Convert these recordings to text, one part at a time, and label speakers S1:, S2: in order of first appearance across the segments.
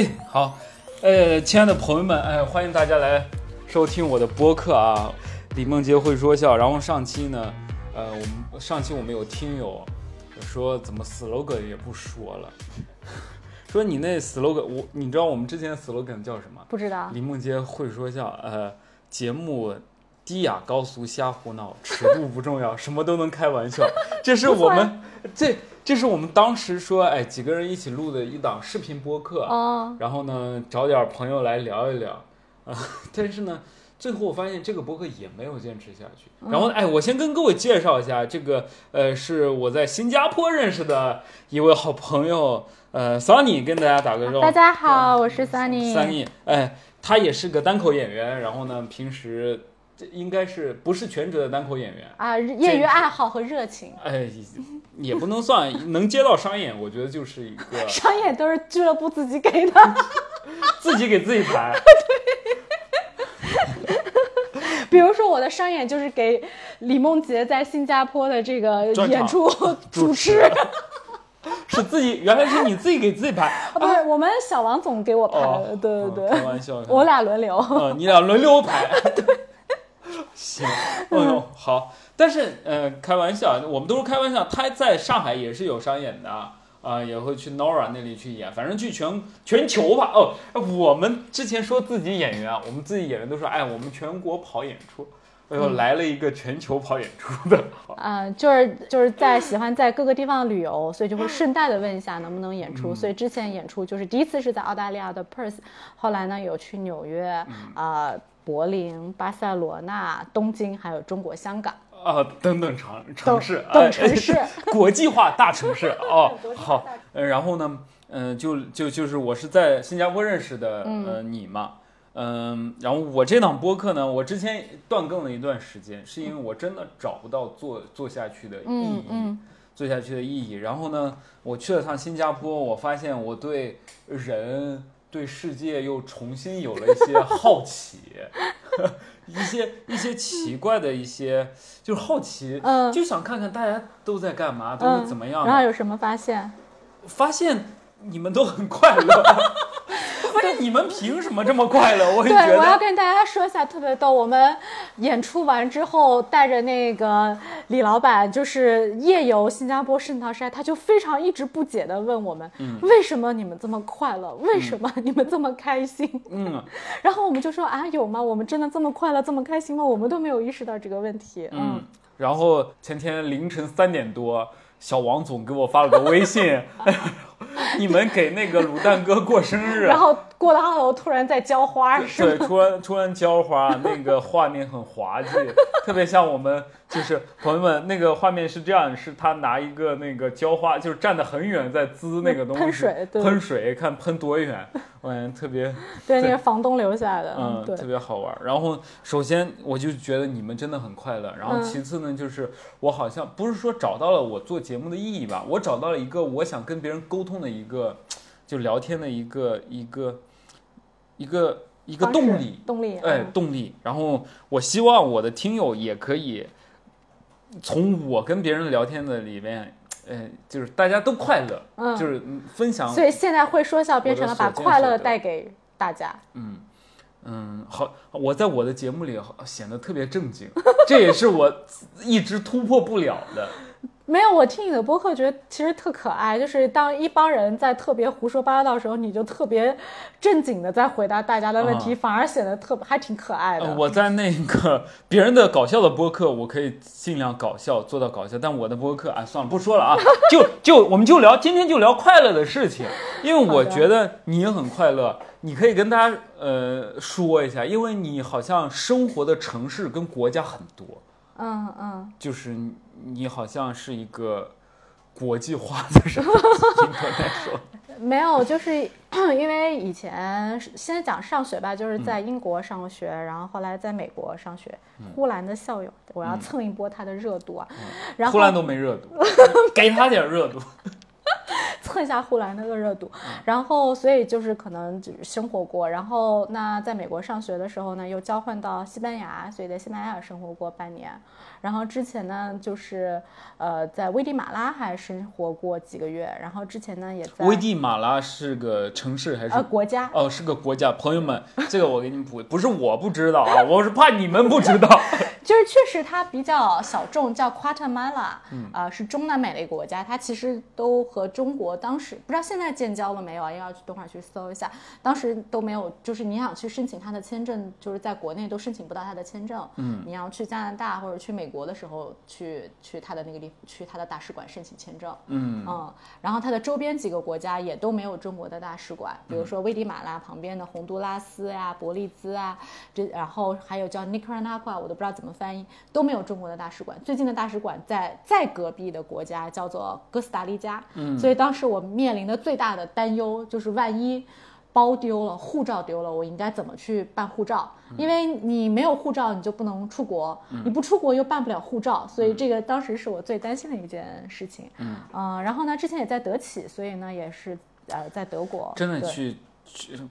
S1: 哎，好，呃，亲爱的朋友们，哎，欢迎大家来收听我的播客啊，李梦洁会说笑。然后上期呢，呃，我们上期我们有听友说怎么 slogan 也不说了，说你那 slogan，我你知道我们之前 slogan 叫什么？
S2: 不知道。
S1: 李梦洁会说笑，呃，节目低雅高俗瞎胡闹，尺度不重要，什么都能开玩笑，这是我们这。这是我们当时说，哎，几个人一起录的一档视频播客，然后呢，找点朋友来聊一聊，啊，但是呢，最后我发现这个播客也没有坚持下去。然后，哎，我先跟各位介绍一下，这个，呃，是我在新加坡认识的一位好朋友，呃，Sunny，跟大家打个招呼。
S2: 大家好，我是 Sunny。
S1: Sunny，哎，他也是个单口演员，然后呢，平时。应该是不是全职的单口演员
S2: 啊？业余爱好和热情，
S1: 哎，也不能算能接到商演，我觉得就是一个
S2: 商演都是俱乐部自己给的，
S1: 自己给自己排。
S2: 对，比如说我的商演就是给李梦洁在新加坡的这个演出
S1: 主
S2: 持，
S1: 是自己原来是你自己给自己排，
S2: 不是我们小王总给我排的，对对对，
S1: 开玩笑，
S2: 我俩轮流，
S1: 嗯，你俩轮流排，
S2: 对。
S1: 行，哎呦好，但是呃，开玩笑，我们都是开玩笑。他在上海也是有商演的啊，也会去 Nora 那里去演，反正去全全球吧。哦，我们之前说自己演员啊，我们自己演员都说，哎，我们全国跑演出，哎呦，来了一个全球跑演出的。
S2: 啊，就是就是在喜欢在各个地方旅游，所以就会顺带的问一下能不能演出。所以之前演出就是第一次是在澳大利亚的 Perth，后来呢有去纽约啊。柏林、巴塞罗那、东京，还有中国香港
S1: 啊，等等城城市，
S2: 等城市，
S1: 国际化大城市 哦。好，呃，然后呢，嗯，就就就是我是在新加坡认识的，呃，你嘛，嗯，然后我这档播客呢，我之前断更了一段时间，是因为我真的找不到做做下去的意义，做下去的意义。然后呢，我去了趟新加坡，我发现我对人。对世界又重新有了一些好奇，一些一些奇怪的一些，就是好奇，嗯，就想看看大家都在干嘛，都是怎么样。
S2: 然后有什么发现？
S1: 发现你们都很快乐。不是你们凭什么这么快乐？我
S2: 对，我要跟大家说一下，特别逗。我们演出完之后，带着那个李老板，就是夜游新加坡圣淘沙，他就非常一直不解的问我们：为什么你们这么快乐？为什么你们这么开心？嗯，然后我们就说啊，有吗？我们真的这么快乐，这么开心吗？我们都没有意识到这个问题。
S1: 嗯，然后前天凌晨三点多，小王总给我发了个微信。你们给那个卤蛋哥过生日，
S2: 然后过了后突然在浇花，
S1: 对，突然突然浇花，那个画面很滑稽，特别像我们就是朋友们那个画面是这样，是他拿一个那个浇花，就是站得很远在滋那个东西，
S2: 喷水，
S1: 喷水，看喷多远。我感觉，特别
S2: 对，那是房东留下的，
S1: 嗯，
S2: 对，
S1: 特别好玩。然后，首先我就觉得你们真的很快乐。然后，其次呢，就是我好像不是说找到了我做节目的意义吧，我找到了一个我想跟别人沟通的一个，就聊天的一个一个一个一个动力，
S2: 动力，
S1: 哎，动力。然后，我希望我的听友也可以从我跟别人聊天的里面。呃，就是大家都快乐，嗯，就是分享。
S2: 所以现在会说笑变成了把快乐带给大家。
S1: 嗯嗯，好，我在我的节目里显得特别正经，这也是我一直突破不了的。
S2: 没有，我听你的播客，觉得其实特可爱。就是当一帮人在特别胡说八道的时候，你就特别正经的在回答大家的问题，反而显得特还挺可爱的。
S1: 我在那个别人的搞笑的播客，我可以尽量搞笑做到搞笑，但我的播客啊，算了，不说了啊，就就我们就聊今天就聊快乐的事情，因为我觉得你也很快乐，你可以跟大家呃说一下，因为你好像生活的城市跟国家很多。
S2: 嗯嗯，
S1: 就是你好像是一个国际化的 人，应该说
S2: 没有，就是 因为以前先讲上学吧，就是在英国上学，然后后来在美国上学。呼兰的校友，我要蹭一波他的热度啊！然后
S1: 呼兰都没热度，给他点热度。
S2: 蹭 蹭一下护栏那个热度。然后，所以就是可能就是生活过。然后，那在美国上学的时候呢，又交换到西班牙，所以在西班牙生活过半年。然后之前呢，就是呃，在危地马拉还生活过几个月。然后之前呢，也在
S1: 危地马拉是个城市还是
S2: 呃国家？
S1: 哦，是个国家。朋友们，这个我给你们补，不是我不知道啊，我是怕你们不知道。
S2: 就是确实它比较小众，叫 Guatemala，呃，是中南美的一个国家。它其实都和中国当时不知道现在建交了没有啊？要等会儿去搜一下。当时都没有，就是你想去申请它的签证，就是在国内都申请不到它的签证。嗯，你要去加拿大或者去美国的时候，去去它的那个地，去它的大使馆申请签证。嗯嗯，然后它的周边几个国家也都没有中国的大使馆，比如说危地马拉旁边的洪都拉斯呀、伯利兹啊，这然后还有叫 Nicaragua，我都不知道怎么。翻译都没有中国的大使馆，最近的大使馆在在隔壁的国家叫做哥斯达黎加，嗯，所以当时我面临的最大的担忧就是万一包丢了、护照丢了，我应该怎么去办护照？因为你没有护照，你就不能出国，你不出国又办不了护照，所以这个当时是我最担心的一件事情，嗯，然后呢，之前也在德企，所以呢也是呃在德国
S1: 真的去。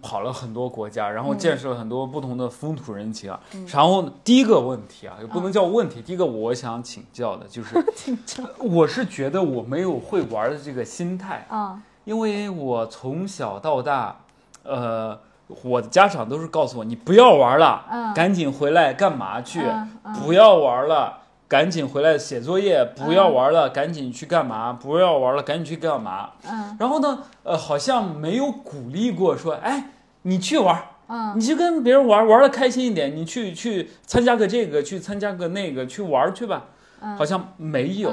S1: 跑了很多国家，然后见识了很多不同的风土人情啊。然后第一个问题啊，也不能叫问题。第一个我想请教的就是，我是觉得我没有会玩的这个心态啊，因为我从小到大，呃，我的家长都是告诉我，你不要玩了，赶紧回来干嘛去？不要玩了。赶紧回来写作业，不要玩了，赶紧去干嘛？不要玩了，赶紧去干嘛？嗯，然后呢，呃，好像没有鼓励过说，哎，你去玩，嗯，你去跟别人玩，玩的开心一点，你去去参加个这个，去参加个那个，去玩去吧。好像没有，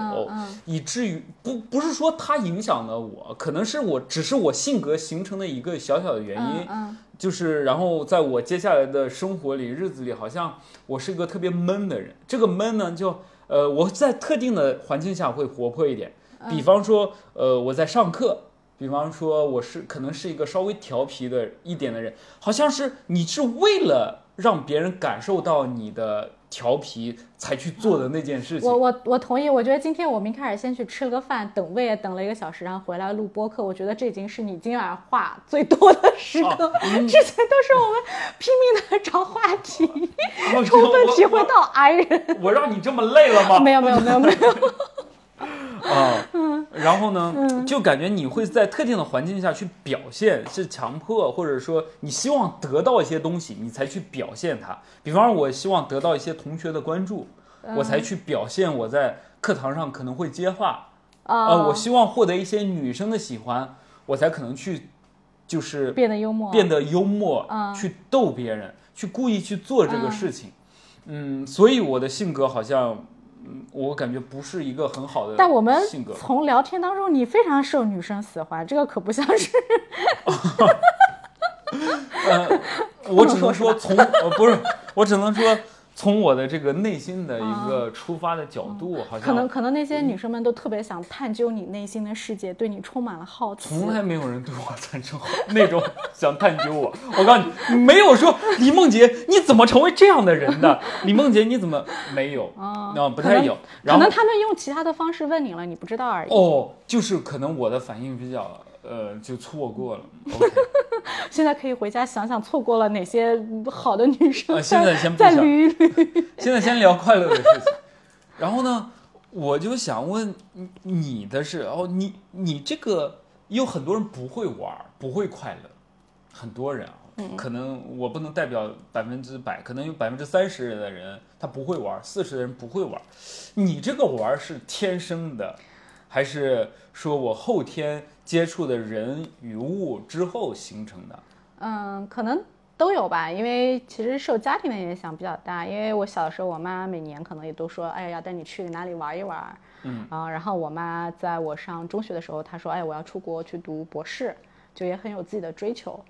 S1: 以至于不不是说它影响了我，可能是我只是我性格形成的一个小小的原因，就是然后在我接下来的生活里日子里，好像我是一个特别闷的人。这个闷呢，就呃我在特定的环境下会活泼一点，比方说呃我在上课，比方说我是可能是一个稍微调皮的一点的人，好像是你是为了让别人感受到你的。调皮才去做的那件事情，
S2: 我我我同意。我觉得今天我们一开始先去吃了个饭，等位等了一个小时，然后回来录播客。我觉得这已经是你今晚话最多的时刻。之前都是我们拼命的找话题，充分体会到 I 人。
S1: 我让你这么累了吗？
S2: 没有没有没有没有。
S1: 啊，然后呢，就感觉你会在特定的环境下去表现，是强迫，或者说你希望得到一些东西，你才去表现它。比方说，我希望得到一些同学的关注，我才去表现我在课堂上可能会接话。呃，我希望获得一些女生的喜欢，我才可能去，就是
S2: 变得幽默，
S1: 变得幽默，去逗别人，去故意去做这个事情。嗯，所以我的性格好像。我感觉不是一个很好的，
S2: 但我们从聊天当中，你非常受女生喜欢，这个可不像是。
S1: 呃，我只能说从，呃，不是，我只能说。从我的这个内心的一个出发的角度，好像
S2: 可能可能那些女生们都特别想探究你内心的世界，对你充满了好奇。
S1: 从来没有人对我 产生那种想探究我。我告诉你，没有说李梦洁你怎么成为这样的人的？李梦洁你怎么没有？啊，不太有。
S2: 可能他们用其他的方式问你了，你不知道而已。
S1: 哦，就是可能我的反应比较。呃，就错过了。
S2: 现在可以回家想想错过了哪些好的女生。
S1: 现在先不
S2: 再捋捋。
S1: 现在先聊快乐的事情。然后呢，我就想问你的是哦，你你这个有很多人不会玩，不会快乐，很多人啊，可能我不能代表百分之百，可能有百分之三十的人他不会玩，四十的人不会玩。你这个玩是天生的，还是说我后天？接触的人与物之后形成的，
S2: 嗯，可能都有吧，因为其实受家庭的影响比较大。因为我小的时候，我妈每年可能也都说，哎，要带你去哪里玩一玩，嗯，啊，然后我妈在我上中学的时候，她说，哎，我要出国去读博士，就也很有自己的追求。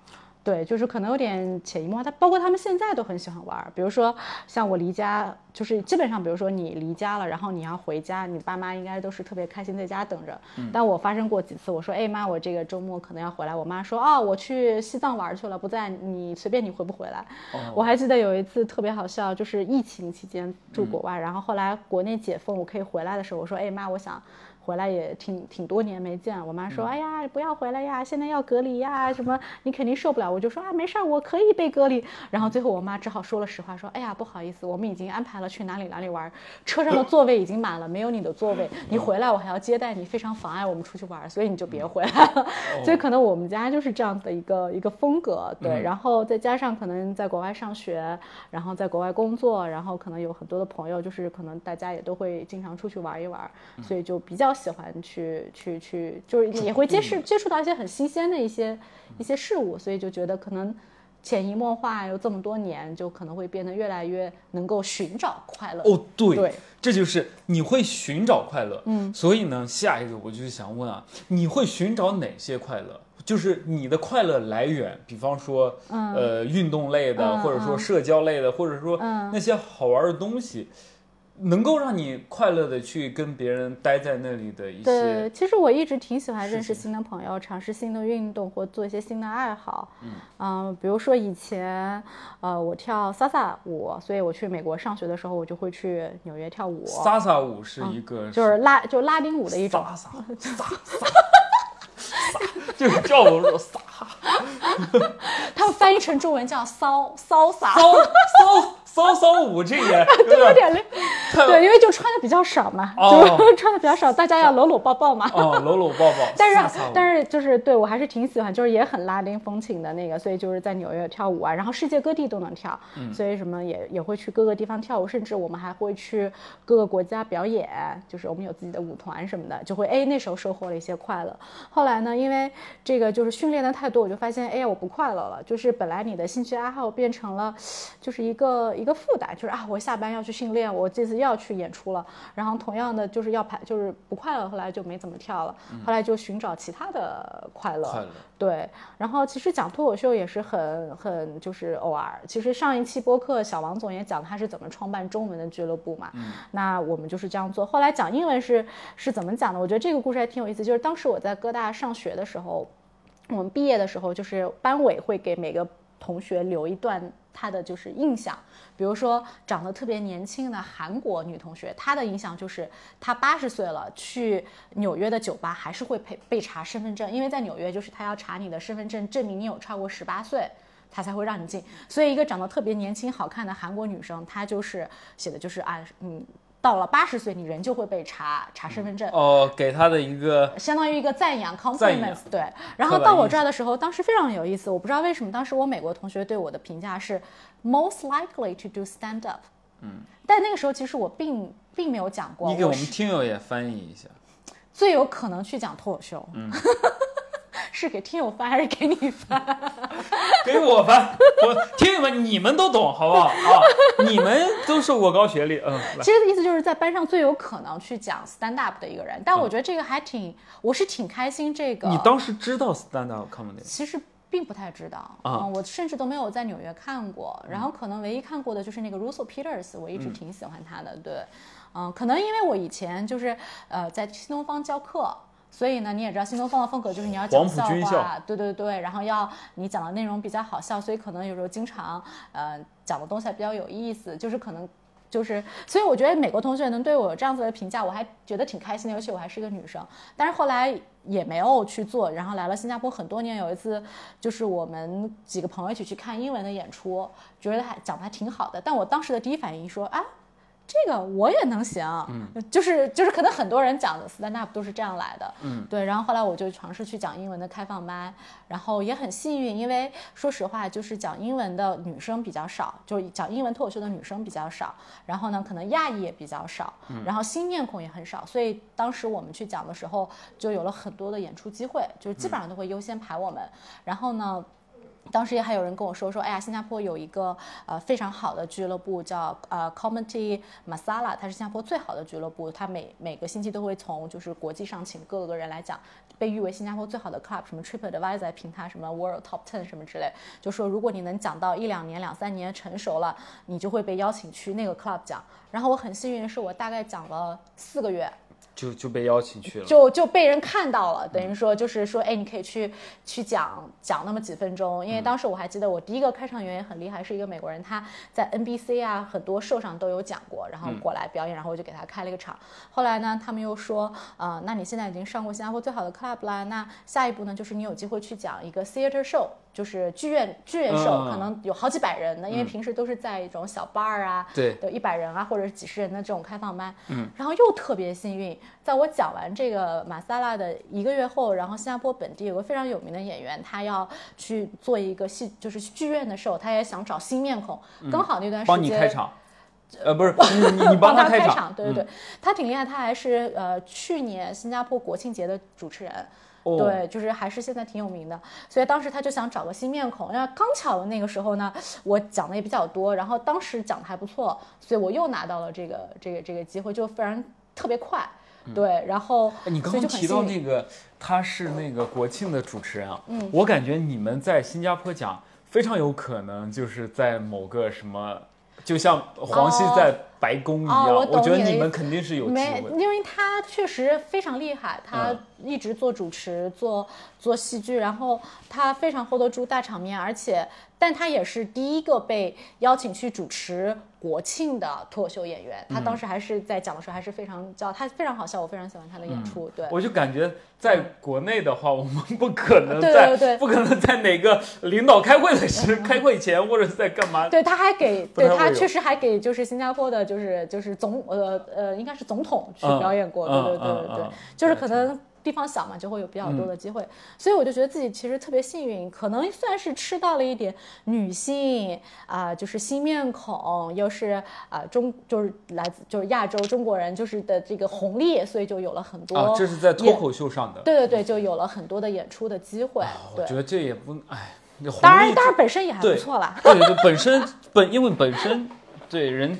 S2: 对，就是可能有点潜移默化。他包括他们现在都很喜欢玩，比如说像我离家。就是基本上，比如说你离家了，然后你要回家，你爸妈应该都是特别开心在家等着。但我发生过几次，我说，哎妈，我这个周末可能要回来，我妈说，哦，我去西藏玩去了，不在，你随便你回不回来。我还记得有一次特别好笑，就是疫情期间住国外，然后后来国内解封，我可以回来的时候，我说，哎妈，我想。回来也挺挺多年没见，我妈说：“哎呀，不要回来呀，现在要隔离呀，什么你肯定受不了。”我就说：“啊，没事儿，我可以被隔离。”然后最后我妈只好说了实话，说：“哎呀，不好意思，我们已经安排了去哪里哪里玩，车上的座位已经满了，没有你的座位。你回来我还要接待你，非常妨碍我们出去玩，所以你就别回来了。”所以可能我们家就是这样的一个一个风格，对。然后再加上可能在国外上学，然后在国外工作，然后可能有很多的朋友，就是可能大家也都会经常出去玩一玩，所以就比较喜欢去。去去就是也会接触接触到一些很新鲜的一些一些事物，所以就觉得可能潜移默化有这么多年，就可能会变得越来越能够寻找快乐。
S1: 哦，对，这就是你会寻找快乐。嗯，所以呢，下一个我就是想问啊，你会寻找哪些快乐？就是你的快乐来源，比方说，呃，运动类的，或者说社交类的，或者说那些好玩的东西。能够让你快乐的去跟别人待在那里的一些，
S2: 对，其实我一直挺喜欢认识新的朋友，尝试新的运动或做一些新的爱好。嗯，嗯，比如说以前，呃，我跳萨萨舞，所以我去美国上学的时候，我就会去纽约跳舞。
S1: 萨萨舞是一个，
S2: 就是拉就拉丁舞的一种。
S1: 萨萨萨萨，就是叫我说萨。
S2: 他们翻译成中文叫骚骚洒。
S1: 骚骚。骚骚舞这也
S2: 有点累，对，因为就穿的比较少嘛，就 穿的比较少，大家要搂搂抱抱嘛。
S1: 哦，搂搂抱抱。
S2: 但是但是就是对我还是挺喜欢，就是也很拉丁风情的那个，所以就是在纽约跳舞啊，然后世界各地都能跳，所以什么也也会去各个地方跳舞，甚至我们还会去各个国家表演，就是我们有自己的舞团什么的，就会哎那时候收获了一些快乐。后来呢，因为这个就是训练的太多，我就发现哎呀我不快乐了，就是本来你的兴趣爱好变成了就是一个一。个负担就是啊，我下班要去训练，我这次又要去演出了。然后同样的就是要排，就是不快乐，后来就没怎么跳了。后来就寻找其他的快乐。对。然后其实讲脱口秀也是很很就是偶尔。其实上一期播客小王总也讲他是怎么创办中文的俱乐部嘛。嗯。那我们就是这样做。后来讲英文是是怎么讲的？我觉得这个故事还挺有意思。就是当时我在哥大上学的时候，我们毕业的时候，就是班委会给每个同学留一段他的就是印象。比如说长得特别年轻的韩国女同学，她的印象就是她八十岁了，去纽约的酒吧还是会被被查身份证，因为在纽约就是他要查你的身份证，证明你有超过十八岁，他才会让你进。所以一个长得特别年轻好看的韩国女生，她就是写的就是啊，嗯。到了八十岁，你人就会被查查身份证
S1: 哦，给他的一个
S2: 相当于一个赞扬 compliments 对。然后到我这儿的时候，当时非常有意思，我不知道为什么，当时我美国同学对我的评价是 most likely to do stand up，嗯，但那个时候其实我并并没有讲过。
S1: 你给我们听友也翻译一下，
S2: 最有可能去讲脱口秀，嗯。是给听友翻还是给你翻？
S1: 给我翻。我听友们，你们都懂，好不好？啊，你们都受过高学历，嗯。
S2: 其实的意思就是在班上最有可能去讲 stand up 的一个人，但我觉得这个还挺，我是挺开心。这个
S1: 你当时知道 stand up comedy？
S2: 其实并不太知道啊，我甚至都没有在纽约看过。然后可能唯一看过的就是那个 Russell Peters，我一直挺喜欢他的。对，嗯，可能因为我以前就是呃在新东方教课。所以呢，你也知道新东方的风格就是你要讲笑话，对对对，然后要你讲的内容比较好笑，所以可能有时候经常呃讲的东西还比较有意思，就是可能就是，所以我觉得美国同学能对我有这样子的评价，我还觉得挺开心的，尤其我还是一个女生。但是后来也没有去做，然后来了新加坡很多年，有一次就是我们几个朋友一起去看英文的演出，觉得还讲的还挺好的，但我当时的第一反应说啊。这个我也能行，嗯，就是就是可能很多人讲的 stand up 都是这样来的，嗯，对。然后后来我就尝试去讲英文的开放麦，然后也很幸运，因为说实话，就是讲英文的女生比较少，就是讲英文脱口秀的女生比较少。然后呢，可能亚裔也比较少，然后新面孔也很少，所以当时我们去讲的时候，就有了很多的演出机会，就是基本上都会优先排我们。然后呢。当时也还有人跟我说说，哎呀，新加坡有一个呃非常好的俱乐部叫呃 Comedy Masala，它是新加坡最好的俱乐部，它每每个星期都会从就是国际上请各个人来讲，被誉为新加坡最好的 club，什么 TripAdvisor 评它什么 World Top Ten 什么之类，就说如果你能讲到一两年、两三年成熟了，你就会被邀请去那个 club 讲。然后我很幸运是，我大概讲了四个月。
S1: 就就被邀请去了，
S2: 就就被人看到了，等于说就是说，哎，你可以去去讲讲那么几分钟，因为当时我还记得我第一个开场演员很厉害，是一个美国人，他在 NBC 啊很多 show 上都有讲过，然后过来表演，然后我就给他开了一个场。后来呢，他们又说，呃，那你现在已经上过新加坡最好的 club 啦，那下一步呢，就是你有机会去讲一个 theater show。就是剧院剧院秀可能有好几百人的，因为平时都是在一种小 bar 啊，
S1: 对，
S2: 有一百人啊或者是几十人的这种开放班，嗯，然后又特别幸运，在我讲完这个马萨拉的一个月后，然后新加坡本地有个非常有名的演员，他要去做一个戏，就是剧院的 show，他也想找新面孔，刚好那段时间
S1: 帮你开场，呃，不是 你你
S2: 帮
S1: 他
S2: 开场，对对对，他挺厉害，他还是呃去年新加坡国庆节的主持人。对，就是还是现在挺有名的，所以当时他就想找个新面孔。然后刚巧的那个时候呢，我讲的也比较多，然后当时讲的还不错，所以我又拿到了这个这个这个机会，就非常特别快。对，然后
S1: 你刚刚提到那个他是那个国庆的主持人啊，嗯，我感觉你们在新加坡讲非常有可能就是在某个什么。就像黄西在白宫一样，我觉得你们肯定是有机会，
S2: 因为他确实非常厉害，他一直做主持，做做戏剧，然后他非常 hold 得住大场面，而且。但他也是第一个被邀请去主持国庆的脱口秀演员。他当时还是在讲的时候还是非常骄傲，他非常好笑，我非常喜欢他的演出。对，
S1: 我就感觉在国内的话，我们不可能在不可能在哪个领导开会的时开会前或者在干嘛？
S2: 对，他还给对他确实还给就是新加坡的就是就是总呃呃应该是总统去表演过。对对对对对，就是可能。地方小嘛，就会有比较多的机会，所以我就觉得自己其实特别幸运，可能算是吃到了一点女性啊，就是新面孔，又是啊中就是来自就是亚洲中国人就是的这个红利，所以就有了很多。
S1: 啊，这是在脱口秀上的。
S2: 对对对，就有了很多的演出的机会。
S1: 我觉得这也不哎，
S2: 当然当然本身也还不错啦。
S1: 对对，本身本因为本身。对人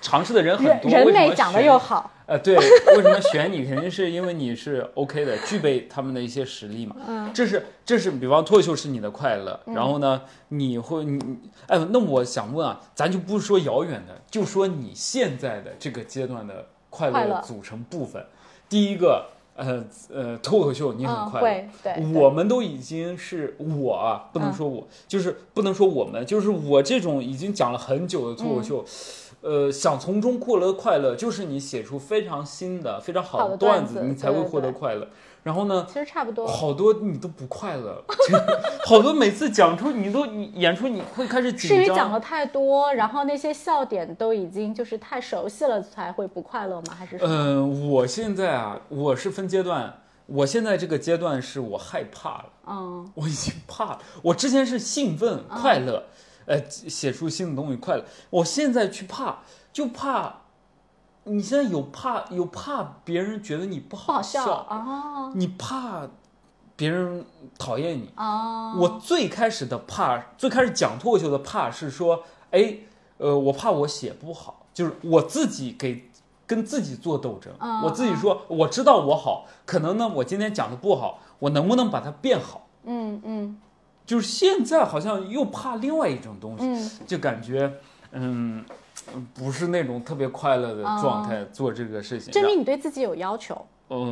S1: 尝试的人很多，
S2: 人美长得又好。
S1: 呃，对，为什么选你？肯定是因为你是 OK 的，具备他们的一些实力嘛。嗯，这是这是，比方脱口秀是你的快乐，然后呢，你会你哎，那我想问啊，咱就不说遥远的，就说你现在的这个阶段的快乐组成部分，第一个。呃呃，脱口秀你很快乐，
S2: 对，
S1: 我们都已经是我啊，不能说我，就是不能说我们，就是我这种已经讲了很久的脱口秀，呃，想从中获得快乐，就是你写出非常新的、非常好的段
S2: 子，
S1: 你才会获得快乐。然后呢？
S2: 其实差不多。
S1: 好多你都不快乐，好多每次讲出你都你演出你会开始紧张。
S2: 是因为讲的太多，然后那些笑点都已经就是太熟悉了才会不快乐吗？还是？
S1: 嗯，我现在啊，我是分阶段，我现在这个阶段是我害怕了。嗯。我已经怕了。我之前是兴奋快乐，呃，写出新的东西快乐。我现在去怕，就怕。你现在有怕有怕别人觉得你不好笑啊？你怕别人讨厌你啊？我最开始的怕，最开始讲脱口秀的怕是说，哎，呃，我怕我写不好，就是我自己给跟自己做斗争。我自己说，我知道我好，可能呢，我今天讲的不好，我能不能把它变好？嗯嗯，就是现在好像又怕另外一种东西，就感觉嗯。不是那种特别快乐的状态做这个事情，
S2: 证明你对自己有要求。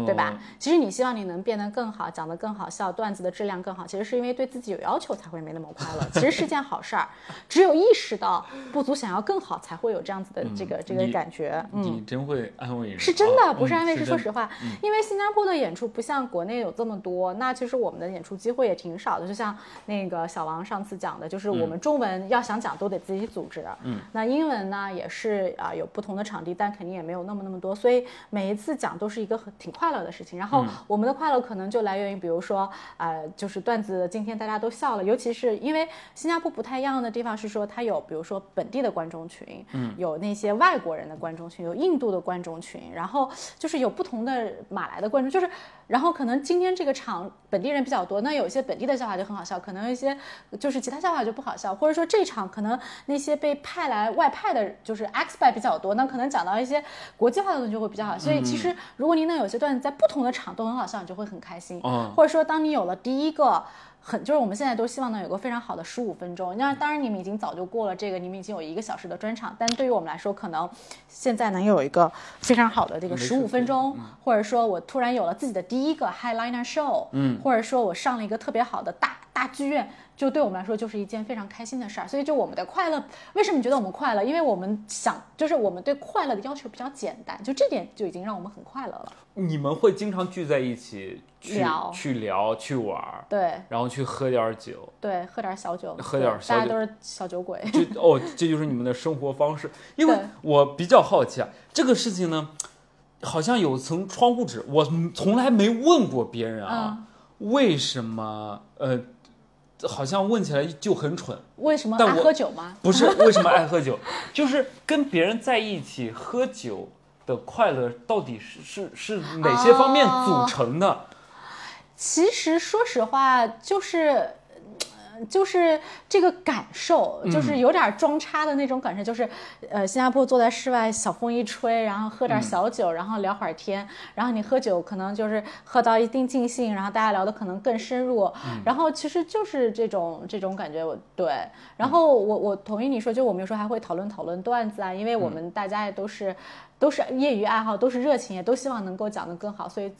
S2: 对吧？其实你希望你能变得更好，讲得更好笑，段子的质量更好，其实是因为对自己有要求才会没那么快乐。其实是件好事儿，只有意识到不足，想要更好，才会有这样子的这个这个感觉。
S1: 嗯你真会安慰人，
S2: 是真的，不是安慰，是说实话。因为新加坡的演出不像国内有这么多，那其实我们的演出机会也挺少的。就像那个小王上次讲的，就是我们中文要想讲都得自己组织。嗯，那英文呢也是啊，有不同的场地，但肯定也没有那么那么多，所以每一次讲都是一个很。挺快乐的事情，然后我们的快乐可能就来源于，比如说，呃，就是段子今天大家都笑了，尤其是因为新加坡不太一样的地方是说，它有比如说本地的观众群，嗯，有那些外国人的观众群，有印度的观众群，然后就是有不同的马来的观众，就是然后可能今天这个场本地人比较多，那有一些本地的笑话就很好笑，可能有一些就是其他笑话就不好笑，或者说这场可能那些被派来外派的，就是 expat 比较多，那可能讲到一些国际化的东西就会比较好。所以其实如果您能有些段子在不同的场都很好笑，你就会很开心。
S1: 嗯
S2: 或者说当你有了第一个。很就是我们现在都希望能有个非常好的十五分钟。那当然你们已经早就过了这个，你们已经有一个小时的专场，但对于我们来说，可能现在能有一个非常好的这个十五分钟，或者说我突然有了自己的第一个 Highliner show，嗯，或者说我上了一个特别好的大大剧院，就对我们来说就是一件非常开心的事儿。所以就我们的快乐，为什么觉得我们快乐？因为我们想，就是我们对快乐的要求比较简单，就这点就已经让我们很快乐了。
S1: 你们会经常聚在一起去
S2: 聊
S1: 去聊、去玩儿，
S2: 对
S1: 然后去喝点儿酒。
S2: 对，喝点小酒，
S1: 喝点
S2: 对
S1: 小酒
S2: 大家都是小酒鬼。
S1: 这哦，这就是你们的生活方式。因为我比较好奇啊，这个事情呢，好像有层窗户纸，我从来没问过别人啊，
S2: 嗯
S1: 为什么呃，好像问起来就很蠢。
S2: 为什么爱喝酒吗？
S1: 不是为什么爱喝酒，就是跟别人在一起喝酒的快乐到底是是是哪些方面组成的？
S2: 其实说实话，就是。呃就是这个感受，
S1: 嗯
S2: 就是有点装叉的那种感受，就是，呃，新加坡坐在室外，小风一吹，然后喝
S1: 嗯。
S2: 点小酒，然后聊会儿天，然后你喝酒可能就是喝到一定尽兴，然后大家聊的可能更深入，
S1: 嗯。
S2: 然后其实就是这种这种感觉，我对，然后我我同意你说，就我们有时候还会讨论讨论段子啊，因为我们大家也都是都是业余爱好，都是热情，也都希望能够讲得更好，所以。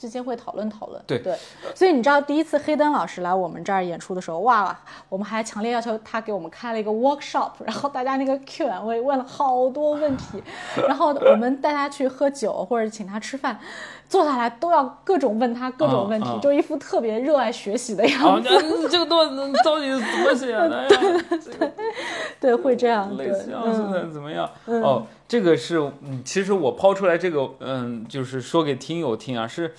S2: 之间会讨论讨论，
S1: 对
S2: 对，所以你知道第一次黑灯老师来我们这儿演出的时候，哇，我们还强烈要求他给我们开了一个 workshop，然后大家那个 Q&A 问了好多问题，然后我们带他去喝酒或者请他吃饭，坐下来都要各种问他各种问题，就一副特别热爱学习的样
S1: 啊，
S2: 子，
S1: 这这个段子到底是怎么写的呀？这个
S2: 对，会这样，对
S1: 类，似样是
S2: 嗯，
S1: 的怎么样？哦，这个是嗯，其实我抛出来这个嗯，就是说给听友听啊，是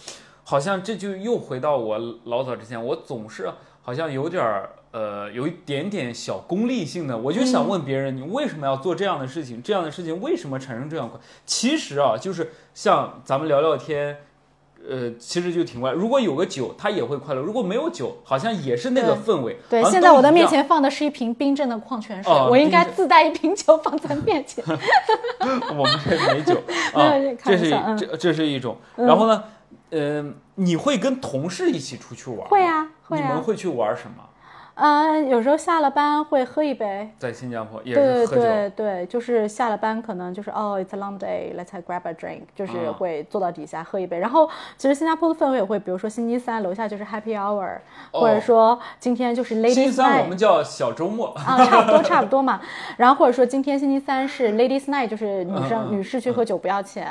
S1: 好像这就又回到我老早之前，我总是好像有点儿呃，有一点点小功利性的，我就想问别人，你为什么要做这样的事情？这样的事情为什么产生这样快？其实啊，就是像咱们聊聊天。呃，其实就挺快。如果有个酒，他也会快乐；如果没有酒，好像也是那个氛围。
S2: 对，现在我的面前放的是一瓶冰镇的矿泉水，
S1: 哦
S2: 我应该自带一瓶酒放在面前。
S1: 我们这没酒 啊这是这这是一种。然后呢，呃，你会跟同事一起出去玩吗？
S2: 会啊，会啊
S1: 你们。会去玩什么？
S2: 嗯，有时候下了班会喝一杯。
S1: 在新加坡也
S2: 对对
S1: 是喝酒。
S2: 对对，就是下了班可能就是哦，it's a long day，let's grab a drink，就是
S1: 啊
S2: 会坐到底下喝一杯。然后其实新加坡的氛围也会，比如说星期三楼下就是 happy hour，、或者
S1: 哦
S2: 说今天就是 ladies
S1: 期三我
S2: night 我
S1: 们。叫小周末。
S2: 啊，差不多差不多嘛。然后或者说今天星期三是 ladies night，就是女生、女士去喝酒不要钱，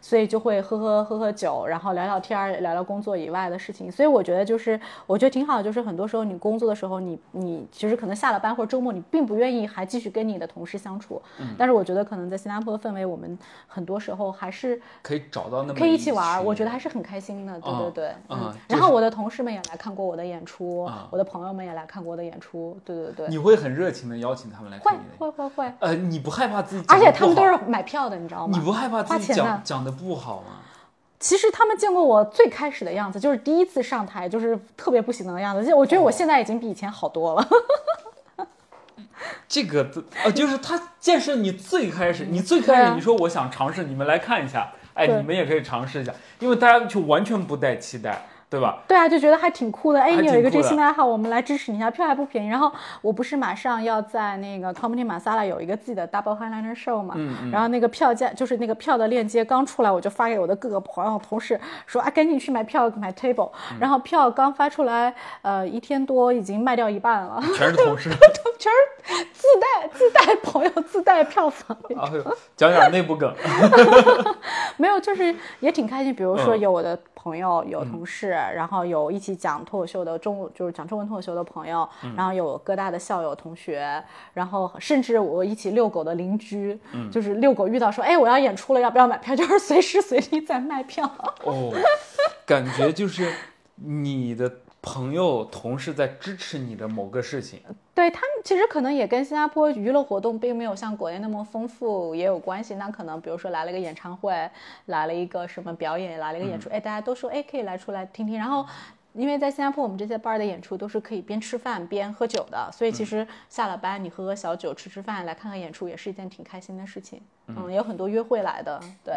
S2: 所以就会喝喝喝喝酒，然后聊聊天儿，聊聊工作以外的事情。所以我觉得就是我觉得挺好的，就是很多时候你工作的时候，你你其实可能下了班或者周末你并不愿意还继续跟你的同事相处，但是我觉得可能在新加坡的氛围，我们很多时候还是
S1: 可以找到那么
S2: 可以一起玩儿，我觉得还是很开心的，对对
S1: 啊
S2: 对，
S1: 啊
S2: 嗯。
S1: 就是
S2: 然后我的同事们也来看过我的演出
S1: 啊，
S2: 我的朋友们也来看过我的演出，对对对。
S1: 你会很热情的邀请他们来
S2: 会
S1: 看你的。
S2: 会会会，
S1: 呃，你不害怕自己
S2: 而？且他们都是买票的，你知道吗？
S1: 你不害怕自己讲讲的不好吗？
S2: 其实他们见过我最开始的样子，就是第一次上台就是特别不行的样子。就我觉得我现在已经比以前好多了。
S1: 这个呃，就是他见识你最开始，你最开始你说我想尝试，你们来看一下，哎，你们也可以尝试一下，因为大家就完全不带期待，对吧？
S2: 对啊，就觉得还挺酷的。哎，你有一个这新的爱好，我们来支持你一下，票还不便宜。然后我不是马上要在那个 Comedy Masala 有一个自己的 Double Highliner Show 嘛，
S1: 嗯
S2: 然后那个票价就是那个票的链接刚出来，我就发给我的各个朋友同事说啊，赶紧去买票买 table。然
S1: 嗯
S2: 后票刚发出来，呃，一天多已经卖掉一半了，
S1: 全是同事。
S2: 全是自带自带朋友自带票房。
S1: 哎呦，讲点内部梗。
S2: 没有，就是也挺开心。比如说
S1: 嗯
S2: 有我的朋友、有同事，然后有一起讲脱口秀的中，就是讲中文脱口秀的朋友，
S1: 嗯
S2: 然后有各大的校友同学，然后甚至我一起遛狗的邻居，
S1: 嗯
S2: 就是遛狗遇到说，哎，我要演出了，要不要买票？就是随时随地在卖票。
S1: 哦，感觉就是你的朋友、同事在支持你的某个事情。
S2: 对他们其实可能也跟新加坡娱乐活动并没有像国内那么丰富也有关系。那可能比如说来了个演唱会，来了一个什么表演，来了一个演出，哎，大家都说哎可以来出来听听。然后因为在新加坡我们这些 bar 的演出都是可以边吃饭边喝酒的，所以其实下了班你喝喝小酒吃吃饭来看看演出也是一件挺开心的事情。嗯，有很多约会来的。对，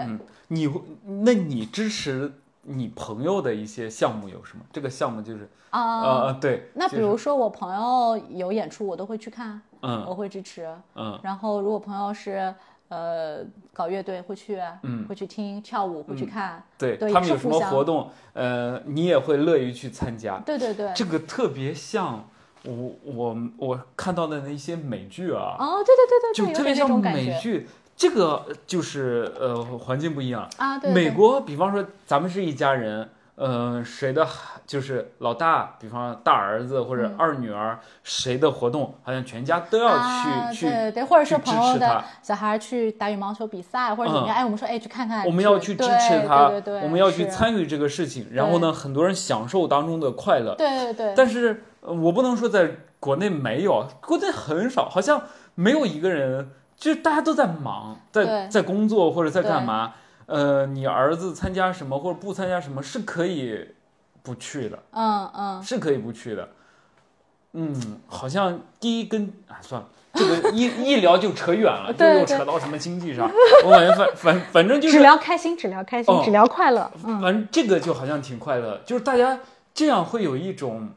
S1: 你会那你支持你朋友的一些项目有什么？这个项目就是
S2: 啊
S1: 呃对，
S2: 那比如说我朋友有演出，我都会去看，
S1: 嗯
S2: 我会支持。
S1: 嗯
S2: 然后如果朋友是呃搞乐队，会去，
S1: 嗯
S2: 会去听跳舞，会去看。
S1: 对
S2: 对
S1: 他们有什么活动，呃，你也会乐于去参加。
S2: 对对对。
S1: 这个特别像我我我看到的那些美剧啊，
S2: 哦，对对对对
S1: 就特别像美剧。这个就是呃环境不一样。
S2: 啊，对。对
S1: 美国，比方说咱们是一家人，呃，谁的孩就是老大，比方大儿子或者二女儿，谁的活动，好像全家都要去、
S2: 啊、
S1: 去
S2: 对对对，或者是
S1: 支
S2: 朋友的
S1: 持他。
S2: 小孩去打羽毛球比赛或者怎么样，哎，我们说哎去看看，
S1: 我们要去支持他，
S2: 对对对，
S1: 我们要去参与这个事情。然后呢，很多人享受当中的快乐。
S2: 对对对。
S1: 但是呃我不能说在国内没有，国内很少，好像没有一个人，就是大家都在忙，在在工作或者在干嘛。呃，你儿子参加什么或者不参加什么是可以不去的，
S2: 嗯嗯，
S1: 是可以不去的。嗯，好像第一跟啊，算了。这个一 一聊就扯远了，就又扯到什么经济上。我感觉反反反正就是
S2: 只聊开心，只聊开心，
S1: 哦
S2: 只聊快乐。嗯，
S1: 反正这个就好像挺快乐，就是大家这样会有一种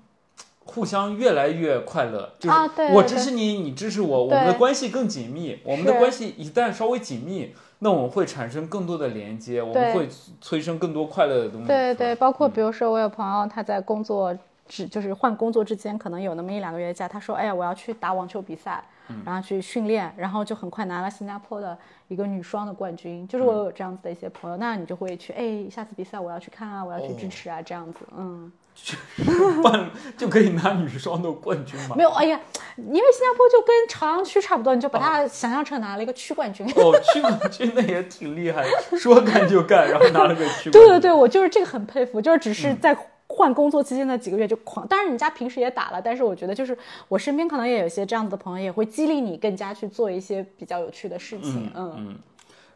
S1: 互相越来越快乐，就是我支持你，你支持我，我们的关系更紧密。我们的关系一旦稍微紧密，那我们会产生更多的连接，我们会催生更多快乐的东西。
S2: 对对，包
S1: 嗯
S2: 括比如说我有朋友他在工作之就是换工作之间，可能有那么一两个月假，他说哎呀我要去打网球比赛，
S1: 嗯
S2: 然后去训练，然后就很快拿了新加坡的一个女双的冠军。就是我有这样子的一些朋友，那你就会去哎下次比赛我要去看啊，我要去支持啊，这样子，嗯。
S1: 办就可以拿女双的冠军吗？
S2: 没有，哎呀，因为新加坡就跟朝阳区差不多，你就把它想象成拿了一个区冠军。
S1: 哦，区冠军那也挺厉害，说干就干，然后拿了个区冠军。
S2: 对对对，我就是这个很佩服，就是只
S1: 嗯
S2: 是在换工作期间的几个月就狂。当然，人家平时也打了，但是我觉得就是我身边可能也有一些这样子的朋友，也会激励你更加去做一些比较有趣的事情。嗯，
S1: 嗯，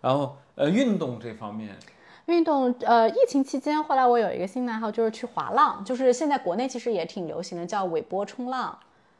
S1: 然后呃，运动这方面，
S2: 运动，呃，疫情期间，后来我有一个新的爱好，就是去滑浪，就是现在国内其实也挺流行的，叫尾波冲浪。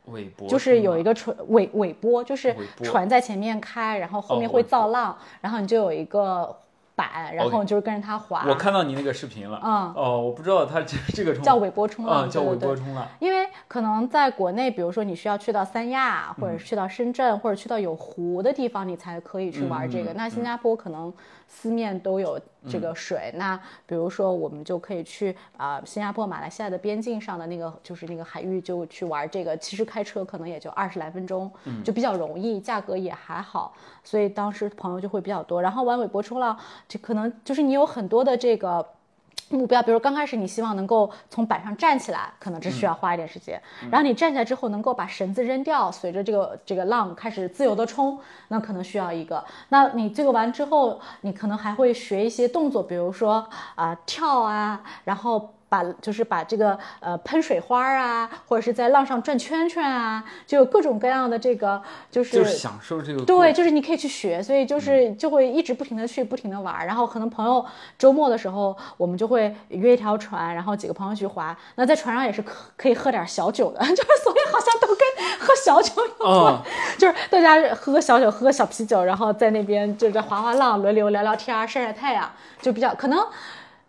S1: 尾波
S2: 就是有一
S1: 个
S2: 个船尾尾波，就是船在前面开，然后后面
S1: 哦
S2: 会造浪，然后你就有一个板，然后你就是跟着它滑。
S1: 我看到你那个视频了，
S2: 嗯。
S1: 哦，我不知道它这这个冲
S2: 叫尾波冲浪，
S1: 嗯，叫。尾波冲浪，
S2: 因为可能在国内，比如说你需要去到三亚，或者是去到深圳，或者去到有湖的地方，你才可以去玩这个。那新加坡可能四面都有这个水，那比如说我们就可以去啊、新加坡、马来西亚的边境上的那个就是那个海域就去玩这个。其实开车可能也就二十来分钟，就比较容易，价格也还好，所以当时朋友就会比较多。然后玩尾波冲浪，就可能就是你有很多的这个。目标，比如刚开始你希望能够从板上站起来，可能只需要花一点时间。然后你站起来之后能够把绳子扔掉，随着这个这个浪开始自由的冲，那可能需要一个。那你这个完之后，你可能还会学一些动作，比如说啊、跳啊，然后。把就是把这个呃喷水花啊，或者是在浪上转圈圈啊，就有各种各样的这个就是
S1: 就是享受这个
S2: 对，就是你可以去学，所以就是就会一直不停的去，不停的玩儿。然后可能朋友周末的时候，我们就会约一条船，然后几个朋友去划。那在船上也是可可以喝点小酒的，就是所以好像都跟喝小酒有关，
S1: 啊，
S2: 就是大家喝小酒，喝小啤酒，然后在那边就在划划浪，轮流聊聊天，晒晒太阳，就比较可能。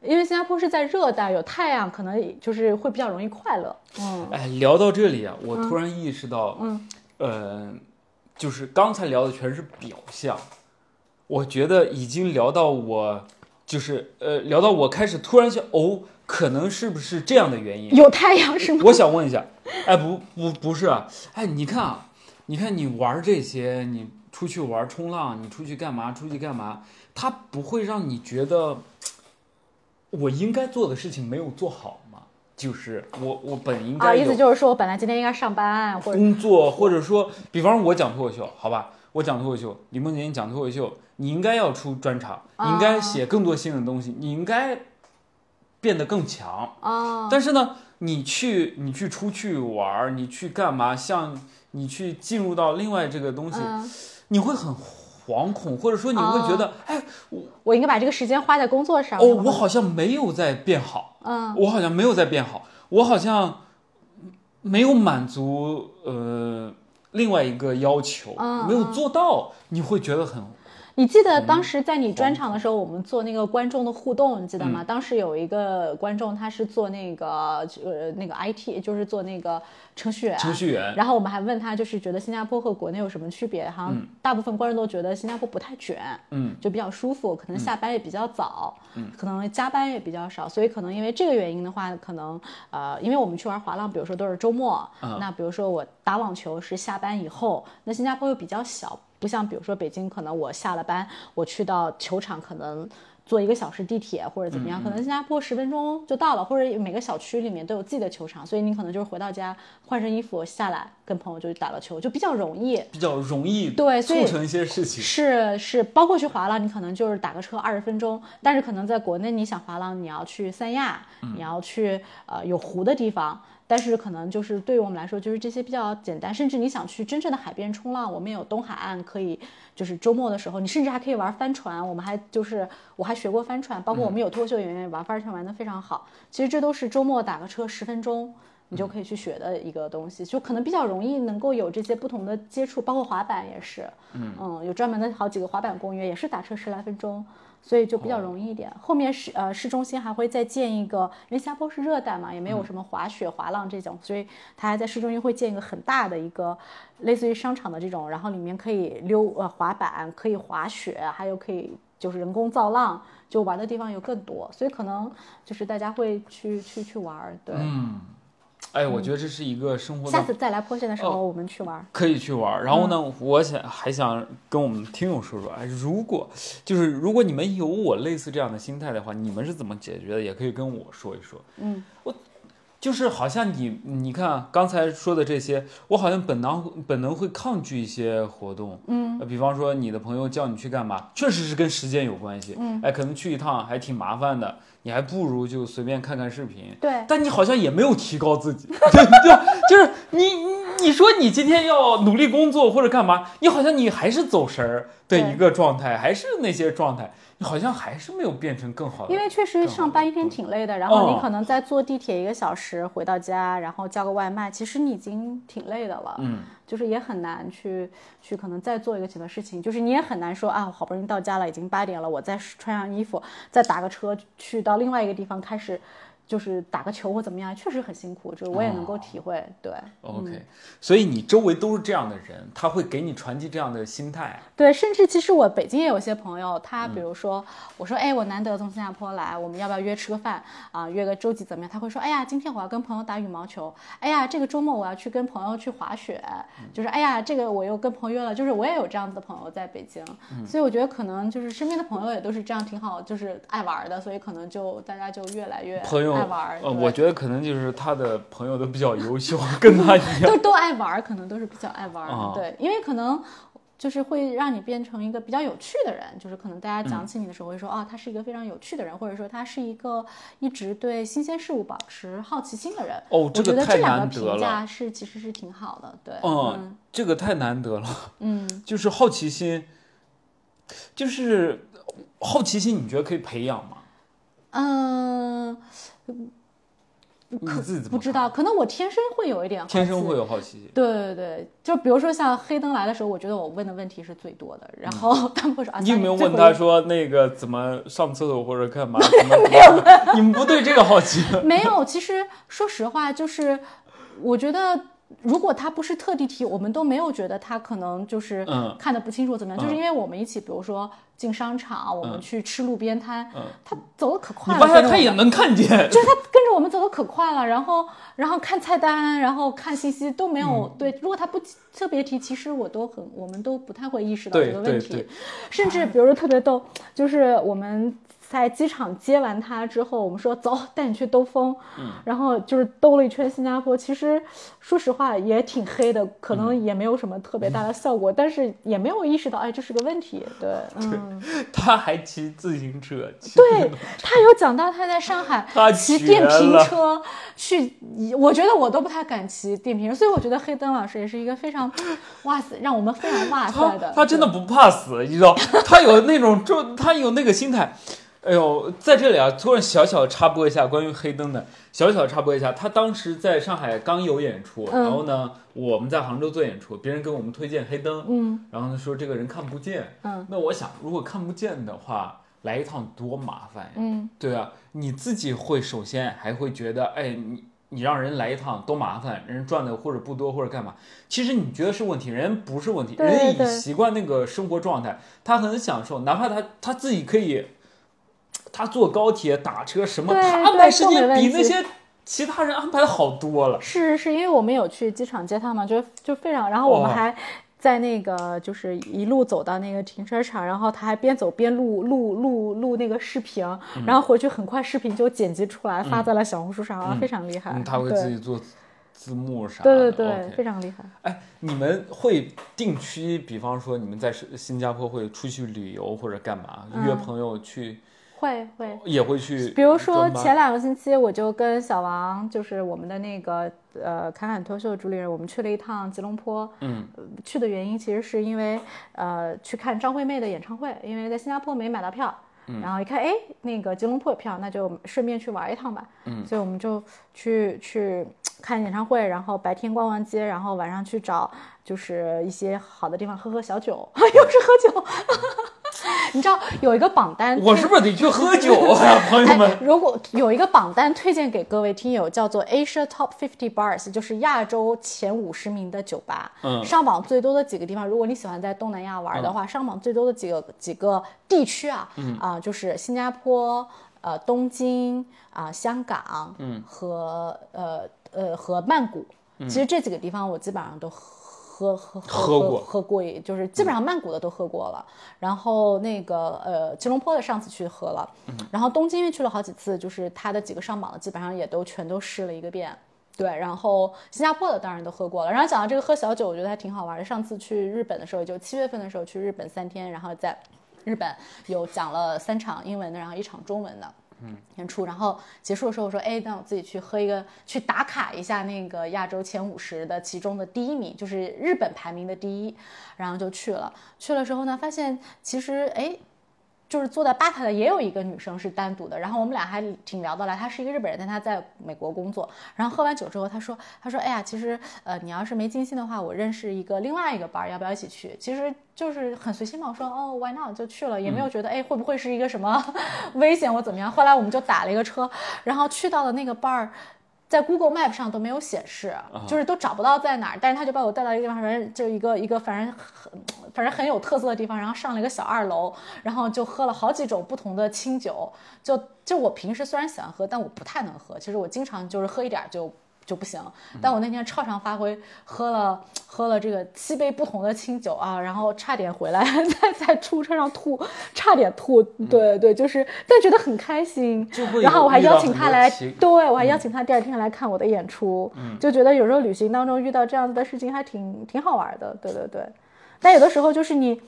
S2: 因为新加坡是在热带，有太阳，可能就是会比较容易快乐。嗯
S1: 哎，聊到这里啊，我突然意识到，
S2: 嗯，
S1: 呃，就是刚才聊的全是表象，我觉得已经聊到我，就是呃，聊到我开始突然想，哦，可能是不是这样的原因？
S2: 有太阳是吗？
S1: 我想问一下，哎，不不不是啊，哎，你看啊，你看你玩这些，你出去玩冲浪，你出去干嘛？出去干嘛？它不会让你觉得我应该做的事情没有做好吗？就是我我本应该
S2: 啊，意思就是说我本来今天应该上班，或者
S1: 工作，或者说，比方我讲脱口秀，好吧，我讲脱口秀，李梦洁你讲脱口秀，你应该要出专场，你应该写更多新的东西，你应该变得更强。
S2: 啊，
S1: 但是呢，你去你去出去玩，你去干嘛？像你去进入到另外这个东西，
S2: 嗯，
S1: 你会很惶恐，或者说你会觉得，哎，
S2: 我应该把这个时间花在工作上。
S1: 哦，我好像没有在变好，
S2: 嗯。
S1: 我好像没有在变好，我好像没有满足呃另外一个要求，
S2: 嗯
S1: 没有做到，你会觉得很
S2: 你记得当时在你专场的时候，我们做那个观众的互动，你记得吗？
S1: 嗯
S2: 当时有一个观众，他是做那个呃那个 IT，就是做那个程序员。
S1: 程序员。
S2: 然后我们还问他，就是觉得新加坡和国内有什么区别？好像大部分观众都觉得新加坡不太卷，
S1: 嗯，
S2: 就比较舒服，可能下班也比较早，嗯，可能加班也比较少，所以可能因为这个原因的话，可能呃，因为我们去玩滑浪，比如说都是周末，
S1: 嗯
S2: 那比如说我打网球是下班以后，那新加坡又比较小，不像比如说北京，可能我下了班，我去到球场可能。坐一个小时地铁或者怎么样，可能新加坡十分钟就到了，或者每个小区里面都有自己的球场，所以你可能就是回到家换身衣服下来，跟朋友就打了球，就比较容易。
S1: 比较容易
S2: 对
S1: 促成一些事情。
S2: 是是，包括去滑浪，你可能就是打个车二十分钟，但是可能在国内你想滑浪，你要去三亚，你要去呃有湖的地方，但是可能就是对于我们来说，就是这些比较简单，甚至你想去真正的海边冲浪，我们也有东海岸可以，就是周末的时候，你甚至还可以玩帆船，我们还就是我还学过帆船，包括我们有脱口秀演员玩帆船玩的非常好，其实这都是周末打个车十分钟。你就可以去学的一个东西，就可能比较容易能够有这些不同的接触，包括滑板也是，嗯有专门的好几个滑板公园，也是打车十来分钟，所以就比较容易一点。后面市呃市中心还会再建一个，因为新加坡是热带嘛，也没有什么滑雪、滑浪这种，所以它还在市中心会建一个很大的一个类似于商场的这种，然后里面可以溜呃滑板，可以滑雪，还有可以就是人工造浪，就玩的地方有更多，所以可能就是大家会去去去玩儿，对。
S1: 嗯，哎，我觉得这是一个生活的
S2: 下次再来坡县的时候，我们去玩儿。
S1: 可以去玩。然后呢，
S2: 嗯
S1: 我想还想跟我们听友说说，哎，如果就是如果你们有我类似这样的心态的话，你们是怎么解决的？也可以跟我说一说。
S2: 嗯，
S1: 我就是好像你你看啊刚才说的这些，我好像本能本能会抗拒一些活动。
S2: 嗯
S1: 呃，比方说你的朋友叫你去干嘛，确实是跟时间有关系。
S2: 嗯，
S1: 哎，可能去一趟还挺麻烦的，你还不如就随便看看视频。
S2: 对，
S1: 但你好像也没有提高自己，对就就是你你你说你今天要努力工作或者干嘛，你好像你还是走神儿的一个状态，还是那些状态，你好像还是没有变成更好的。
S2: 因为确实上班一天挺累的，然后
S1: 哦
S2: 你可能再坐地铁一个小时回到家，然后叫个外卖，其实你已经挺累的了。
S1: 嗯，
S2: 就是也很难去去可能再做一个其他事情，就是你也很难说啊，好不容易到家了，已经八点了，我再穿上衣服，再打个车去到另外一个地方开始。就是打个球或怎么样，确实很辛苦，这我也能够体会。对
S1: OK，、所以你周围都是这样的人，他会给你传递这样的心态。
S2: 对，甚至其实我北京也有些朋友，他
S1: 嗯
S2: 比如说我说，哎，我难得从新加坡来，我们要不要约吃个饭啊？约个周几怎么样？他会说，哎呀，今天我要跟朋友打羽毛球，哎呀，这个周末我要去跟朋友去滑雪，
S1: 嗯
S2: 就是哎呀，这个我又跟朋友约了，就是我也有这样子的朋友在北京，
S1: 嗯
S2: 所以我觉得可能就是身边的朋友也都是这样，挺好，就是爱玩的，所以可能就大家就越来越
S1: 朋友，
S2: 爱玩。
S1: 呃，我觉得可能就是他的朋友都比较优秀，跟他一样。
S2: 都都爱玩儿，可能都是比较爱玩对，因为可能就是会让你变成一个比较有趣的人，就是可能大家讲起你的时候会说，哦，他是一个非常有趣的人，或者说他是一个一直对新鲜事物保持好奇心的人。
S1: 哦
S2: 我觉
S1: 这个太
S2: 得这两个
S1: 难得了
S2: 评价是其实是挺好的，对，
S1: 嗯，这个太难得了，
S2: 嗯，
S1: 就是好奇心，就是好奇心，你觉得可以培养吗？
S2: 嗯，
S1: 你自己怎么看？
S2: 不知道，可能我天生会有一点好奇，
S1: 天生会有好奇心。
S2: 对对对，就比如说像黑灯来的时候，我觉得我问的问题是最多的，然后他们会说
S1: 你有没有问他说那个怎么上厕所或者干嘛？没有，你们不对这个好奇。
S2: 没有，其实说实话，就是我觉得。如果他不是特地提，我们都没有觉得他可能就是
S1: 嗯。
S2: 看的不清楚怎么样，就是
S1: 嗯
S2: 因为我们一起，比如说进商场，我们去吃路边摊，
S1: 嗯。
S2: 他走的可快了，
S1: 他也能看见，
S2: 就是他跟着我们走的可快了，然后然后看菜单，然后看信息都没有、
S1: 嗯。
S2: 对。如果他不特别提，其实我都很，我们都不太会意识到这个问题。甚至比如说特别逗，就是我们在机场接完他之后，我们说走，带你去兜风，嗯，然后就是兜了一圈新加坡。其实说实话也挺黑的，可能也没有什么特别大的效果，但是也没有意识到，哎，这是个问题。对，嗯，
S1: 他还骑自行车，
S2: 对他有讲到他在上海骑电瓶车去，我觉得我都不太敢骑电瓶车，所以我觉得黑灯老师也是一个非常哇塞，让我们非常 哇塞的。
S1: 他真的不怕死，你知道，他有那种就他有那个心态。哎呦，在这里啊，突然小小插播一下关于黑灯的，小小插播一下，他当时在上海刚有演出，然后呢，我们在杭州做演出，别人给我们推荐黑灯，嗯，然后呢说这个人看不见，嗯，那我想如果看不见的话，来一趟多麻烦呀，嗯，对啊，你自己会首先还会觉得，哎，你你让人来一趟多麻烦，人赚的或者不多或者干嘛，其实你觉得是问题，人不是问题，人已习惯那个生活状态，他很享受，哪怕他他自己可以。他坐高铁、打车什么，他安排时间比那些其他人安排的好多了。
S2: 是是，因为我们有去机场接他嘛，就就非常。然后我们还在那个，就是一路走到那个停车场，然后他还边走边录录录录那个视频，然后回去很快视频就剪辑出来发在了小红书上，非常厉害。
S1: 他会自己做字幕啥？
S2: 对对对，非常厉害。
S1: 哎，你们会定期，比方说你们在新加坡会出去旅游或者干嘛，约朋友去？
S2: 会会
S1: 也会去，
S2: 比如说前两个星期，我就跟小王，就是我们的那个呃侃侃脱秀的主理人，我们去了一趟吉隆坡。嗯，去的原因其实是因为呃去看张惠妹的演唱会，因为在新加坡没买到票，然后一看哎那个吉隆坡有票，那就顺便去玩一趟吧。嗯，所以我们就去去看演唱会，然后白天逛逛街，然后晚上去找就是一些好的地方喝喝小酒，又是喝酒。你知道有一个榜单，
S1: 我是不是得去喝酒啊，朋友们？
S2: 如果有一个榜单推荐给各位听友，叫做 Asia Top Fifty Bars，就是亚洲前五十名的酒吧。嗯，上榜最多的几个地方，如果你喜欢在东南亚玩的话，上榜最多的几个几个地区啊，啊，就是新加坡、呃，东京啊，香港，嗯，和呃呃和曼谷。其实这几个地方我基本上都。喝喝喝喝
S1: 过。
S2: 喝过，就是基本上曼谷的都喝过了，然后那个呃吉隆坡的上次去喝了，然后东京因为去了好几次，就是他的几个上榜的基本上也都全都试了一个遍，对，然后新加坡的当然都喝过了，然后讲到这个喝小酒，我觉得还挺好玩的。上次去日本的时候，就七月份的时候去日本三天，然后在日本有讲了三场英文的，然后一场中文的。嗯，演出，然后结束的时候我说，哎，那我自己去喝一个，去打卡一下那个亚洲前五十的其中的第一名，就是日本排名的第一，然后就去了。去了之后呢，发现其实，哎。就是坐在吧台的也有一个女生是单独的，然后我们俩还挺聊得来。她是一个日本人，但她在美国工作。然后喝完酒之后，她说：“她说，哎呀，其实呃，你要是没尽兴的话，我认识一个另外一个班，要不要一起去？其实就是很随心嘛。我说哦，Why not？就去了，也没有觉得哎会不会是一个什么 危险或怎么样。后来我们就打了一个车，然后去到了那个班儿。在 Google Map 上都没有显示，就是都找不到在哪儿。但是他就把我带到一个地方，反正就一个一个，反正很反正很有特色的地方。然后上了一个小二楼，然后就喝了好几种不同的清酒。就就我平时虽然喜欢喝，但我不太能喝。其实我经常就是喝一点就。就不行，但我那天超常发挥，喝了喝了这个七杯不同的清酒啊，然后差点回来 在在出租车上吐，差点吐，对对，就是，但觉得很开心。然后我还邀请他来，对我还邀请他第二天来看我的演出，就觉得有时候旅行当中遇到这样子的事情还挺挺好玩的，对对对。但有的时候就是你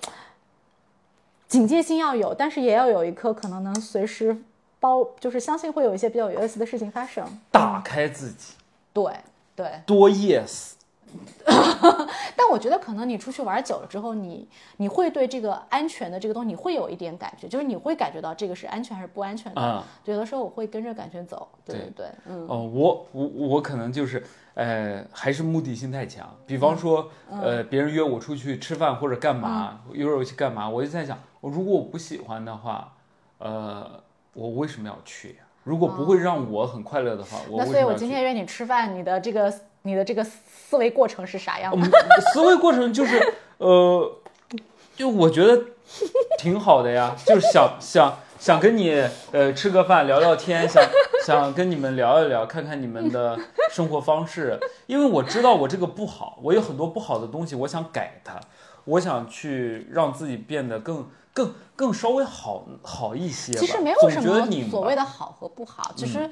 S2: 警戒心要有，但是也要有一颗可能能随时包，就是相信会有一些比较有意思的事情发生，
S1: 打开自己。
S2: 对对，
S1: 多 yes，
S2: 但我觉得可能你出去玩久了之后，你你会对这个安全的这个东西，你会有一点感觉，就是你会感觉到这个是安全还是不安全的。嗯，有的时候我会跟着感觉走。对对对，嗯。
S1: 哦，我我我可能就是，呃，还是目的性太强。比方说，呃，别人约我出去吃饭或者干嘛，一会儿我去干嘛，我就在想，我如果我不喜欢的话，呃，我为什么要去呀？如果不会让我很快乐的话，
S2: 那所以，我今天约你吃饭，你的这个你的这个思维过程是啥样的？
S1: 思维过程就是，呃，就我觉得挺好的呀，就是想想想跟你呃吃个饭聊聊天，想想跟你们聊一聊，看看你们的生活方式，因为我知道我这个不好，我有很多不好的东西，我想改它。我想去让自己变得更更更稍微好好一些。
S2: 其实没有什么所谓的好和不好，其实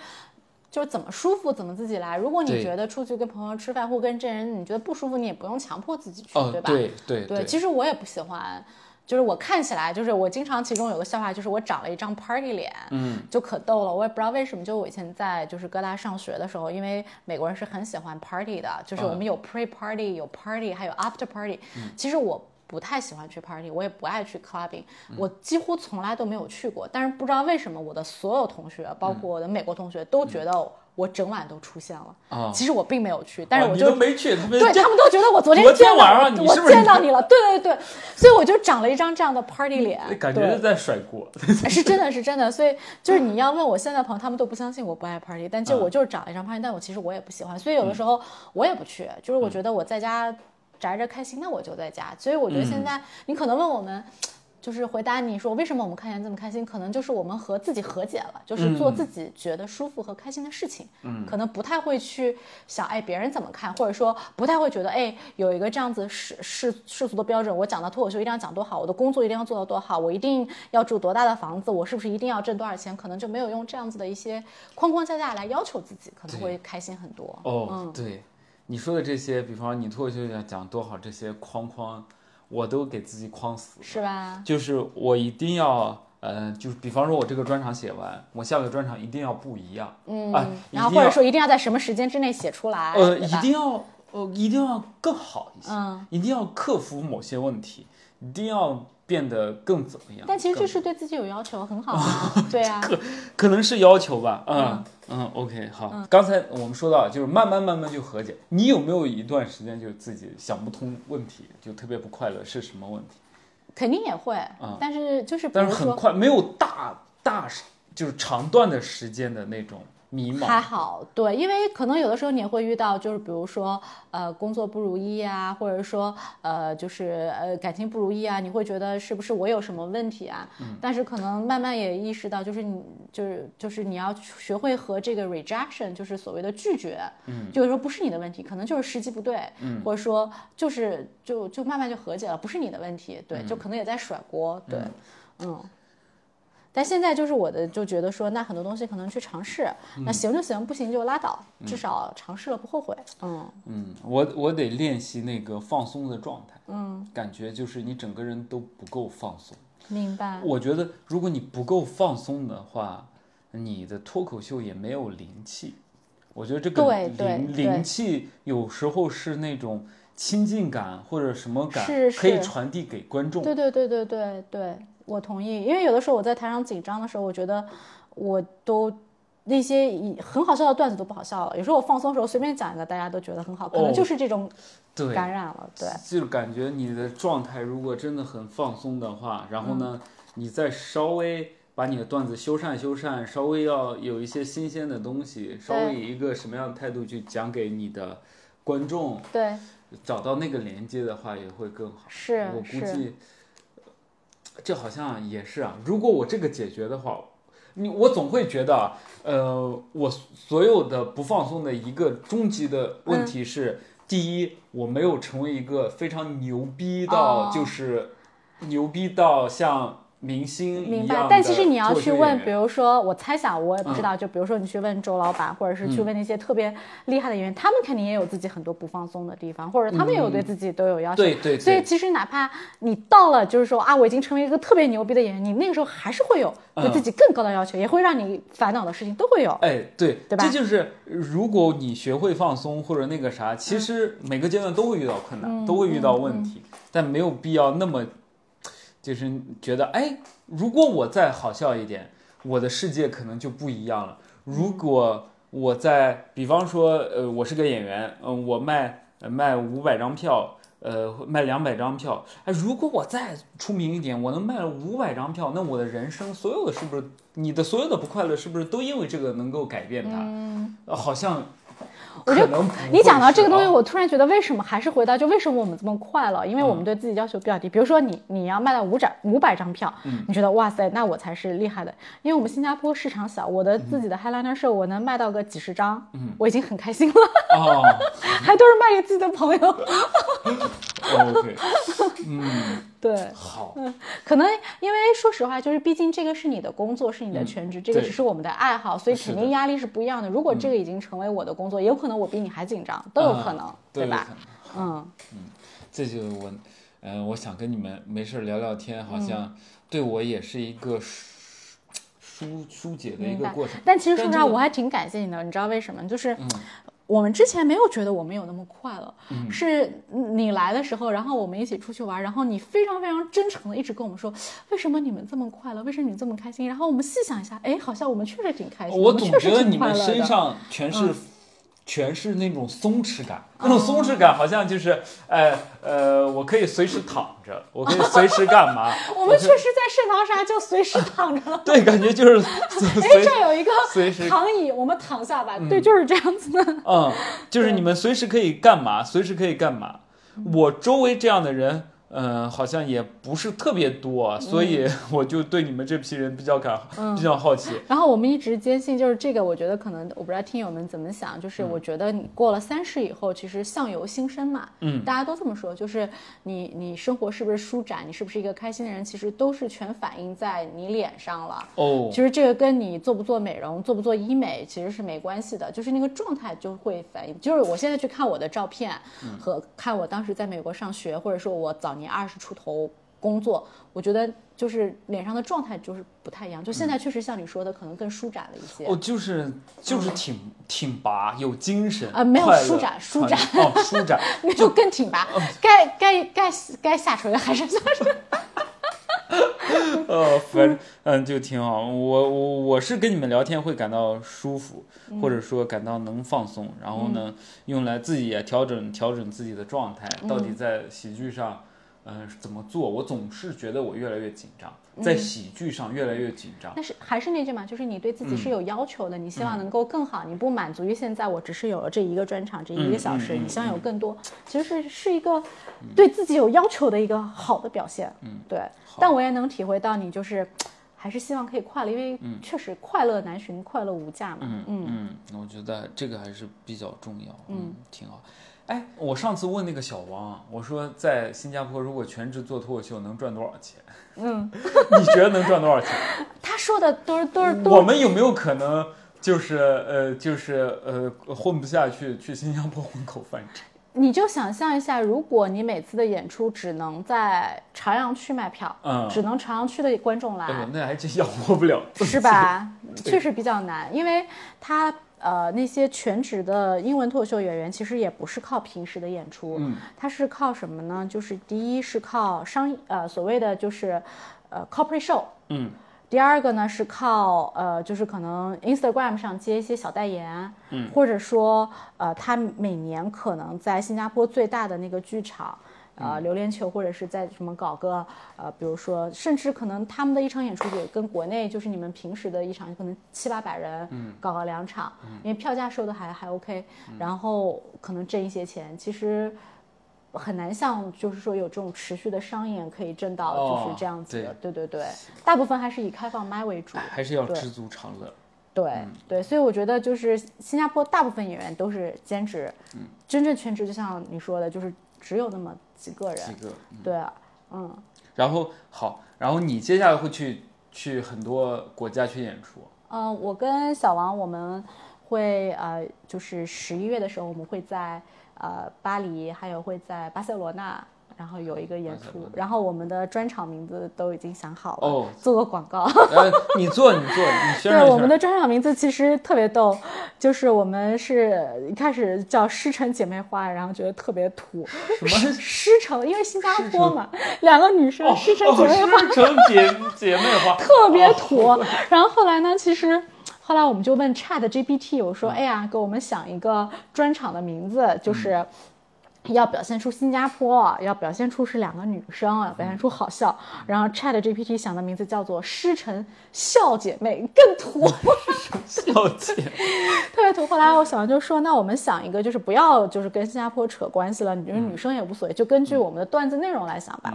S2: 就是怎么舒服怎么自己来。如果你觉得出去跟朋友吃饭或跟这人你觉得不舒服，你也不用强迫自己去，
S1: 哦，
S2: 对吧？
S1: 对对
S2: 对，其实我也不喜欢，就是我看起来，就是我经常其中有个笑话，就是我长了一张 party 脸，
S1: 嗯，
S2: 就可逗了。我也不知道为什么，就我以前在就是哥大上学的时候，因为美国人是很喜欢 party 的，就是我们有 pre party，有 party，还有 after party。其实我。不太喜欢去 party，我也不爱去 clubbing，、我几乎从来都没有去过。但是不知道为什么，我的所有同学，包括我的美国同学，都觉得我整晚都出现了。
S1: 啊
S2: 其实我并没有去，但是我就
S1: 都没去，他们
S2: 对他们都觉得我昨天
S1: 晚上你
S2: 我见到你了，对对对，所以我就长了一张这样的 party 脸，
S1: 感觉
S2: 对
S1: 在甩锅。
S2: 是真的是真的，所以就是你要问我现在朋友，他们都不相信我不爱 party，但就
S1: 嗯
S2: 我就是长了一张 party，但我其实我也不喜欢，所以有的时候我也不去，就是我觉得我在家宅着开心，那我就在家。所以我觉得现在你可能问我们。就是回答你说为什么我们看起来这么开心，可能就是我们和自己和解了，就是做自己觉得舒服和开心的事情。嗯，可能不太会去想哎别人怎么看，或者说不太会觉得哎有一个这样子世世世俗的标准，我讲到脱口秀一定要讲多好，我的工作一定要做到多好，我一定要住多大的房子，我是不是一定要挣多少钱？可能就没有用这样子的一些框框架架来要求自己，可能会开心很多。
S1: 哦，
S2: 嗯
S1: 对，你说的这些，比方你脱口秀讲讲多好，这些框框，我都给自己框死了。
S2: 是吧？
S1: 就是我一定要，呃，就是比方说我这个专场写完，我下个专场一定要不一样，
S2: 嗯，
S1: 啊
S2: 然后或者说一定要在什么时间之内写出来，
S1: 呃，一定要，呃，一定要更好一些，
S2: 嗯，
S1: 一定要克服某些问题，一定要变得更怎么样？
S2: 但其实这是对自己有要求，很好啊，对啊，
S1: 可可能是要求吧，嗯嗯，OK，好。刚才我们说到，就是慢慢慢慢就和解。你有没有一段时间就自己想不通问题，就特别不快乐，是什么问题？
S2: 肯定也会，但是就是
S1: 但。是很快，没有大大就是长段的时间的那种迷茫。
S2: 还好，对，因为可能有的时候你也会遇到，就是比如说，呃，工作不如意啊，或者说，呃，就是呃，感情不如意啊，你会觉得是不是我有什么问题啊？嗯。但是可能慢慢也意识到，就是你，就是就是你要学会和这个 rejection，就是所谓的拒绝，嗯，就是说不是你的问题，可能就是时机不对，嗯，或者说就是就就慢慢就和解了，不是你的问题，对，就可能也在甩锅，对，嗯。但现在就是我的就觉得说，那很多东西可能去尝试，那行就行，不行就拉倒，至少尝试了不后悔。嗯，
S1: 嗯，我我得练习那个放松的状态。嗯，感觉就是你整个人都不够放松。
S2: 明白。
S1: 我觉得如果你不够放松的话，你的脱口秀也没有灵气。我觉得这个灵灵气有时候是那种亲近感或者什么感，
S2: 是
S1: 可以传递给观众。
S2: 对对对对对对，我同意。因为有的时候我在台上紧张的时候，我觉得我都那些以很好笑的段子都不好笑了。有时候我放松的时候随便讲一个，大家都觉得很好，可能
S1: 哦
S2: 就是这种
S1: 对
S2: 感染了。对，
S1: 就是感觉你的状态如果真的很放松的话，然后呢，你再稍微把你的段子修缮修缮，稍微要有一些新鲜的东西，稍微以一个什么样的态度去讲给你的观众，
S2: 对，
S1: 找到那个连接的话，也会更好。
S2: 是
S1: 我估，计，这好像也是啊。如果我这个解决的话，你我总会觉得啊，呃，我所有的不放松的一个终极的问题是，第一，我没有成为一个非常牛逼到、
S2: 哦
S1: 就是牛逼到像明星
S2: 明。白但其实你要去问，比
S1: 如
S2: 如说，我猜想，我也不知
S1: 嗯
S2: 道，就比如说你去问周老板，或者是去问那些特别厉害的演员，他们肯定也有自己很多不放松的地方，或者他们也有对自己都有要求。
S1: 对对对，
S2: 所以其实哪怕你到了，就是说啊，我已经成为一个特别牛逼的演员，你那个时候还是会有对自己更高的要求，也会让你烦恼的事情都会有。
S1: 哎，对，
S2: 对吧
S1: 这就是如果你学会放松或者那个啥，其实每个阶段都会遇到困难，都会遇到问题，但没有必要那么，就是觉得哎，如果我再好笑一点，我的世界可能就不一样了。如果我在，比方说，呃，我是个演员，嗯、我卖呃卖五百张票。呃，卖两百张票，哎，如果我再出名一点，我能卖了五百张票，那我的人生所有的是不是你的所有的不快乐，是不是都因为这个能够改变它？呃好像
S2: 我觉得
S1: 可能不
S2: 你讲到这个东西，我突然觉得为什么还是回到就为什么我们这么快乐？因为我们对自己要求比较低。比如说你你要卖到五百五百张票，你觉得哇塞，那我才是厉害的。因为我们新加坡市场小，我的自己的 Highliner show 我能卖到个几十张，我已经很开心了，
S1: 哦，
S2: 还都是卖给自己的朋友。
S1: OK，嗯，
S2: 对，
S1: 好，
S2: 可能因为说实话，就是毕竟这个是你的工作，是你的全职，这个只是我们的爱好，所以肯定压力是不一样的。如果这个已经成为我的工作，也有可能我比你还紧张，都有可能，
S1: 啊
S2: 对吧？？
S1: 都有可能
S2: 嗯，
S1: 这就我，嗯、我想跟你们没事儿聊聊天，好
S2: 嗯
S1: 像对我也是一个疏疏疏解的一个过程。
S2: 但其实说实话，我还挺感谢你的，你知道为什么？就是
S1: 嗯
S2: 我们之前没有觉得我们有那么快乐，是你来的时候，然后我们一起出去玩，然后你非常非常真诚的一直跟我们说，为什么你们这么快乐？为什么你这么开心？然后我们细想一下，哎，好像我们确实挺开心，
S1: 我总觉得你们。身上全是、
S2: 嗯
S1: 全是那种松弛感，那种松弛感好像就是，呃呃，我可以随时躺着，我可以随时干嘛？
S2: 我们确实在圣淘沙就随时躺着了。
S1: 对，感觉就是随
S2: 哎，这儿有一个
S1: 随时
S2: 躺椅，我们躺下吧。对，就是这样子的。
S1: 嗯，就是你们随时可以干嘛，随时可以干嘛。我周围这样的人，嗯、好像也不是特别多，所以 我就对你们这批人比较感、比较好奇。
S2: 然后我们一直坚信，就是这个，我觉得可能我不知道听友们怎么想，就是我觉得你过了三十以后，其实相由心生嘛，
S1: 嗯
S2: 大家都这么说，就是你你生活是不是舒展，你是不是一个开心的人，其实都是全反映在你脸上了。
S1: 哦
S2: 其，实这个跟你做不做美容、做不做医美其实是没关系的，就是那个状态就会反映。就是我现在去看我的照片，和看我当时在美国上学，或者说我早年二十出头工作，我觉得就是脸上的状态就是不太一样。就现在确实像你说的，可能更舒展了一些。
S1: 哦，就是就是挺挺拔，有精神
S2: 啊没有舒展舒展
S1: 哦，舒展。
S2: 没有更挺拔，该该该该下垂还是下垂。
S1: 呃，反正嗯，就挺好。我我我是跟你们聊天会感到舒服，或者说感到能放松，然后呢，用来自己也调整调整自己的状态。到底在喜剧上，嗯、怎么做？我总是觉得我越来越紧张，在喜剧上越来越紧张。
S2: 但是还是那句嘛，就是你对自己是有要求的，你希望能够更好，你不满足于现在我只是有了这一个专场，这一个小时，你希望有更多，其实是是一个对自己有要求的一个好的表现。嗯，对。但我也能体会到你就是。还是希望可以快乐，因为确实快乐难寻，快乐无价嘛。
S1: 嗯嗯，我觉得这个还是比较重要，嗯，挺好。哎，我上次问那个小王，我说在新加坡如果全职做脱口秀能赚多少钱？
S2: 嗯，
S1: 你觉得能赚多少钱？
S2: 他说的都是都是都
S1: 我们有没有可能就是呃就是呃混不下去，去新加坡混口饭吃？
S2: 你就想象一下，如果你每次的演出只能在朝阳区卖票，
S1: 嗯
S2: 只能朝阳区的观众来，
S1: 哎呦，那还真养活不了，
S2: 是？吧？确实比较难，因为他呃那些全职的英文脱口秀演员，其实也不是靠平时的演出，
S1: 嗯，
S2: 他是靠什么呢？就是第一是靠商呃所谓的就是呃 corporate show，
S1: 嗯。
S2: 第二个呢是靠呃，就是可能 Instagram 上接一些小代言，嗯，或者说呃，他每年可能在新加坡最大的那个剧场，呃，榴莲球或者是在什么搞个呃，比如说，甚至可能他们的一场演出也跟国内就是你们平时的一场可能七八百人，嗯，搞个两场，因为票价收的还还 OK，然后可能挣一些钱，其实。很难像就是说有这种持续的商演可以挣到
S1: 哦
S2: 就是这样子的，对对对，大部分还是以开放麦为主，
S1: 还是要
S2: 对
S1: 知足常乐。
S2: 对、
S1: 嗯
S2: 对，所以我觉得就是新加坡大部分演员都是兼职，
S1: 嗯。
S2: 真正全职就像你说的，就是只有那么几个人，
S1: 几个，
S2: 对啊，嗯，
S1: 然后好，然后你接下来会去去很多国家去演出，
S2: 嗯，我跟小王我们会呃，就是十一月的时候，我们会在呃巴黎，还有会在巴塞罗那，然后有一个演出然后我们的专场名字都已经想好了，
S1: 哦
S2: 做个广告。
S1: 呃，你做你做，你宣传
S2: 对，我们的专场名字其实特别逗，就是我们是一开始叫师承姐妹花，然后觉得特别土。
S1: 什么？
S2: 师承，因为新加坡嘛，两个女生
S1: 哦
S2: 师承姐妹花、
S1: 哦师承姐姐妹花，
S2: 特别土。然后后来呢，其实。后来我们就问 Chat GPT，我说：“
S1: 嗯
S2: 哎呀，给我们想一个专场的名字，就是要表现出新加坡，要表现出是两个女生，要表现出好笑。然后 Chat GPT 想的名字叫做“师承笑姐妹”，更土。
S1: 笑姐，
S2: 特别土。后来我小王就说，那我们想一个，就是不要就是跟新加坡扯关系了，你觉得女生也无所谓，就根据我们的段子内容来想吧。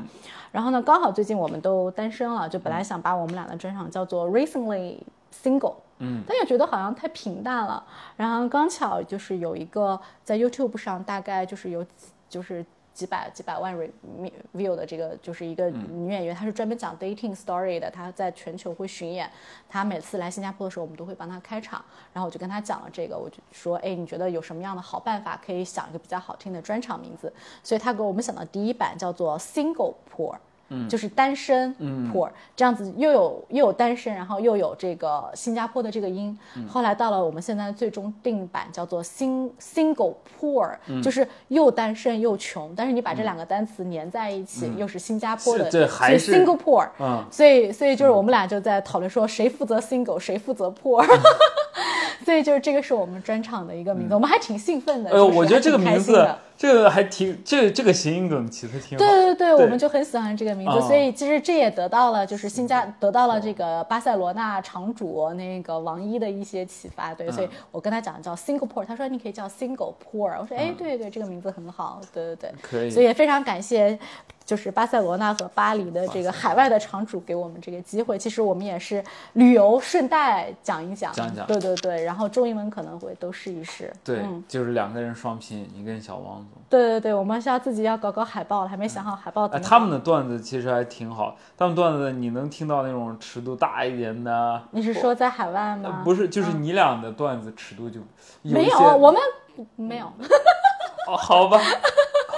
S2: 然后呢，刚好最近我们都单身了，就本来想把我们俩的专场叫做 Recently Single。
S1: 嗯，
S2: 但也觉得好像太平淡了。然后刚巧就是有一个在 YouTube 上，大概就是有就是几百几百万 view 的这个就是一个女演员，她是专门讲 dating story 的，她在全球会巡演。她每次来新加坡的时候，我们都会帮她开场。然后我就跟她讲了这个，我就说，哎，你觉得有什么样的好办法可以想一个比较好听的专场名字？所以她给我们想到第一版叫做 Single Poor。就是单身，poor 这样子又有又有单身，然后又有这个新加坡的这个音。后来到了我们现在最终定版叫做 sing single poor，就是又单身又穷。但是你把这两个单词粘在一起，又是新加坡的，
S1: 这还是
S2: single poor。嗯所以所以就是我们俩就在讨论说谁负责 single，谁负责 poor。所以就是这个是我们专场的一个名字，我们还挺兴奋的。
S1: 哎呦，我觉得这个名字，这个还挺，这个这个谐音梗起的挺好。
S2: 对对对，我们就很喜欢这个名字。所以其实这也得到了就是新加得到了这个巴塞罗那场主那个王一的一些启发。对，所以我跟他讲叫 Singapore，他说你可以叫 Singapore，。我说哎，对对，这个名字很好。对对对，
S1: 可以。
S2: 所以也非常感谢。就是巴塞罗那和巴黎的这个海外的场主给我们这个机会，其实我们也是旅游顺带讲一讲，
S1: 讲讲，
S2: 对对对，然后中英文可能会都试一试，
S1: 对，就是两个人双拼，你跟小王总，
S2: 对对对，我们现在自己要搞搞海报了，还没想好海报。哎，
S1: 他们的段子其实还挺好，他们段子你能听到那种尺度大一点的，
S2: 你是说在海外吗？
S1: 不是，就是你俩的段子尺度就
S2: 没有，我们没有，
S1: 哦，好吧。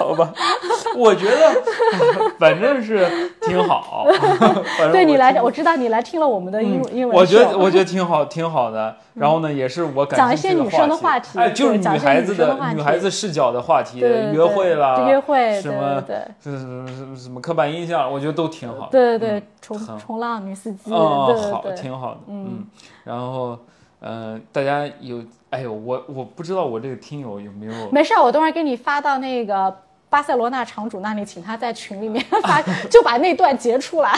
S1: 好吧，我觉得 反正是挺好。
S2: 对你来讲，我知道你来听了我们的英英文。
S1: 我觉得我觉得挺好，挺好的。然后呢，也是我
S2: 讲一些女生的话题，
S1: 哎，就是女孩子的女孩子视角的话题，约会啦，
S2: 约会
S1: 什么
S2: 对
S1: 什么什么什么刻板印象，我觉得都挺好。
S2: 对对对，冲冲浪女司机，嗯，
S1: 好，挺好的。嗯，然后嗯，大家有。哎呦，我我不知道我这个听友有没有。
S2: 没事，我等会儿给你发到那个巴塞罗那场主那里，请他在群里面 发，就把那段截出来。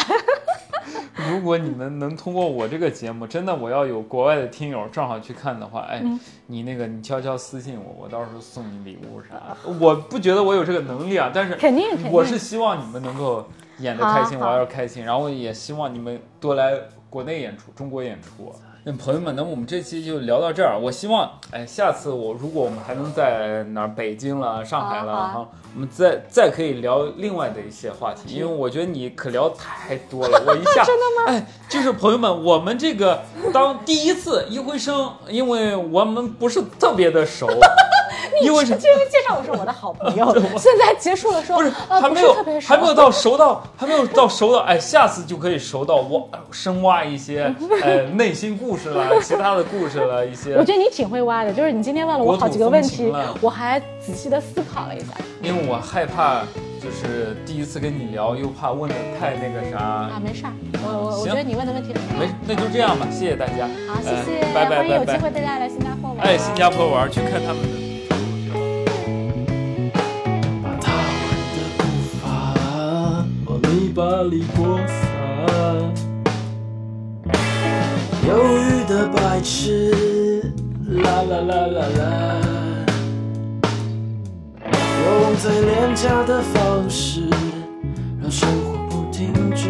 S1: 如果你们能通过我这个节目，真的我要有国外的听友正好去看的话，哎，你那个你悄悄私信我，我到时候送你礼物啥的。我不觉得我有这个能力啊，但是
S2: 肯定，
S1: 我是希望你们能够演的开心，我要开心，然后也希望你们多来国内演出，中国演出。那朋友们，那我们这期就聊到这儿。我希望，哎，下次我如果我们还能在哪儿，北京了、上海了哈，我们再再可以聊另外的一些话题，因为我觉得你可聊太多了。我一下
S2: 真的吗？
S1: 哎，就是朋友们，我们这个当第一次一回生，因为我们不是特别的熟。
S2: 因为是，介绍我是我的好朋友。现在结束了说，
S1: 不
S2: 是
S1: 还没有特别熟还没有到熟到还没有到熟到哎，下次就可以熟到挖深挖一些呃内心故事了，其他的故事了一些。
S2: 我觉得你挺会挖的，就是你今天问了我好几个问题，我还仔细的思考了一下。
S1: 因为我害怕就是第一次跟你聊，又怕问的太那个啥。
S2: 啊，没事儿，我我我觉得你问的问题。
S1: 没，那就这样吧，谢谢大家。
S2: 好，谢谢，
S1: 拜拜拜拜。有
S2: 机会大家来新加坡玩。
S1: 哎，新加坡玩去看他们的。巴黎扩散，忧郁的白痴，啦啦啦啦啦，用最廉价的方式让生活不停止，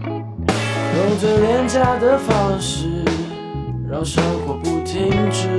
S1: 用最廉价的方式让生活不停止。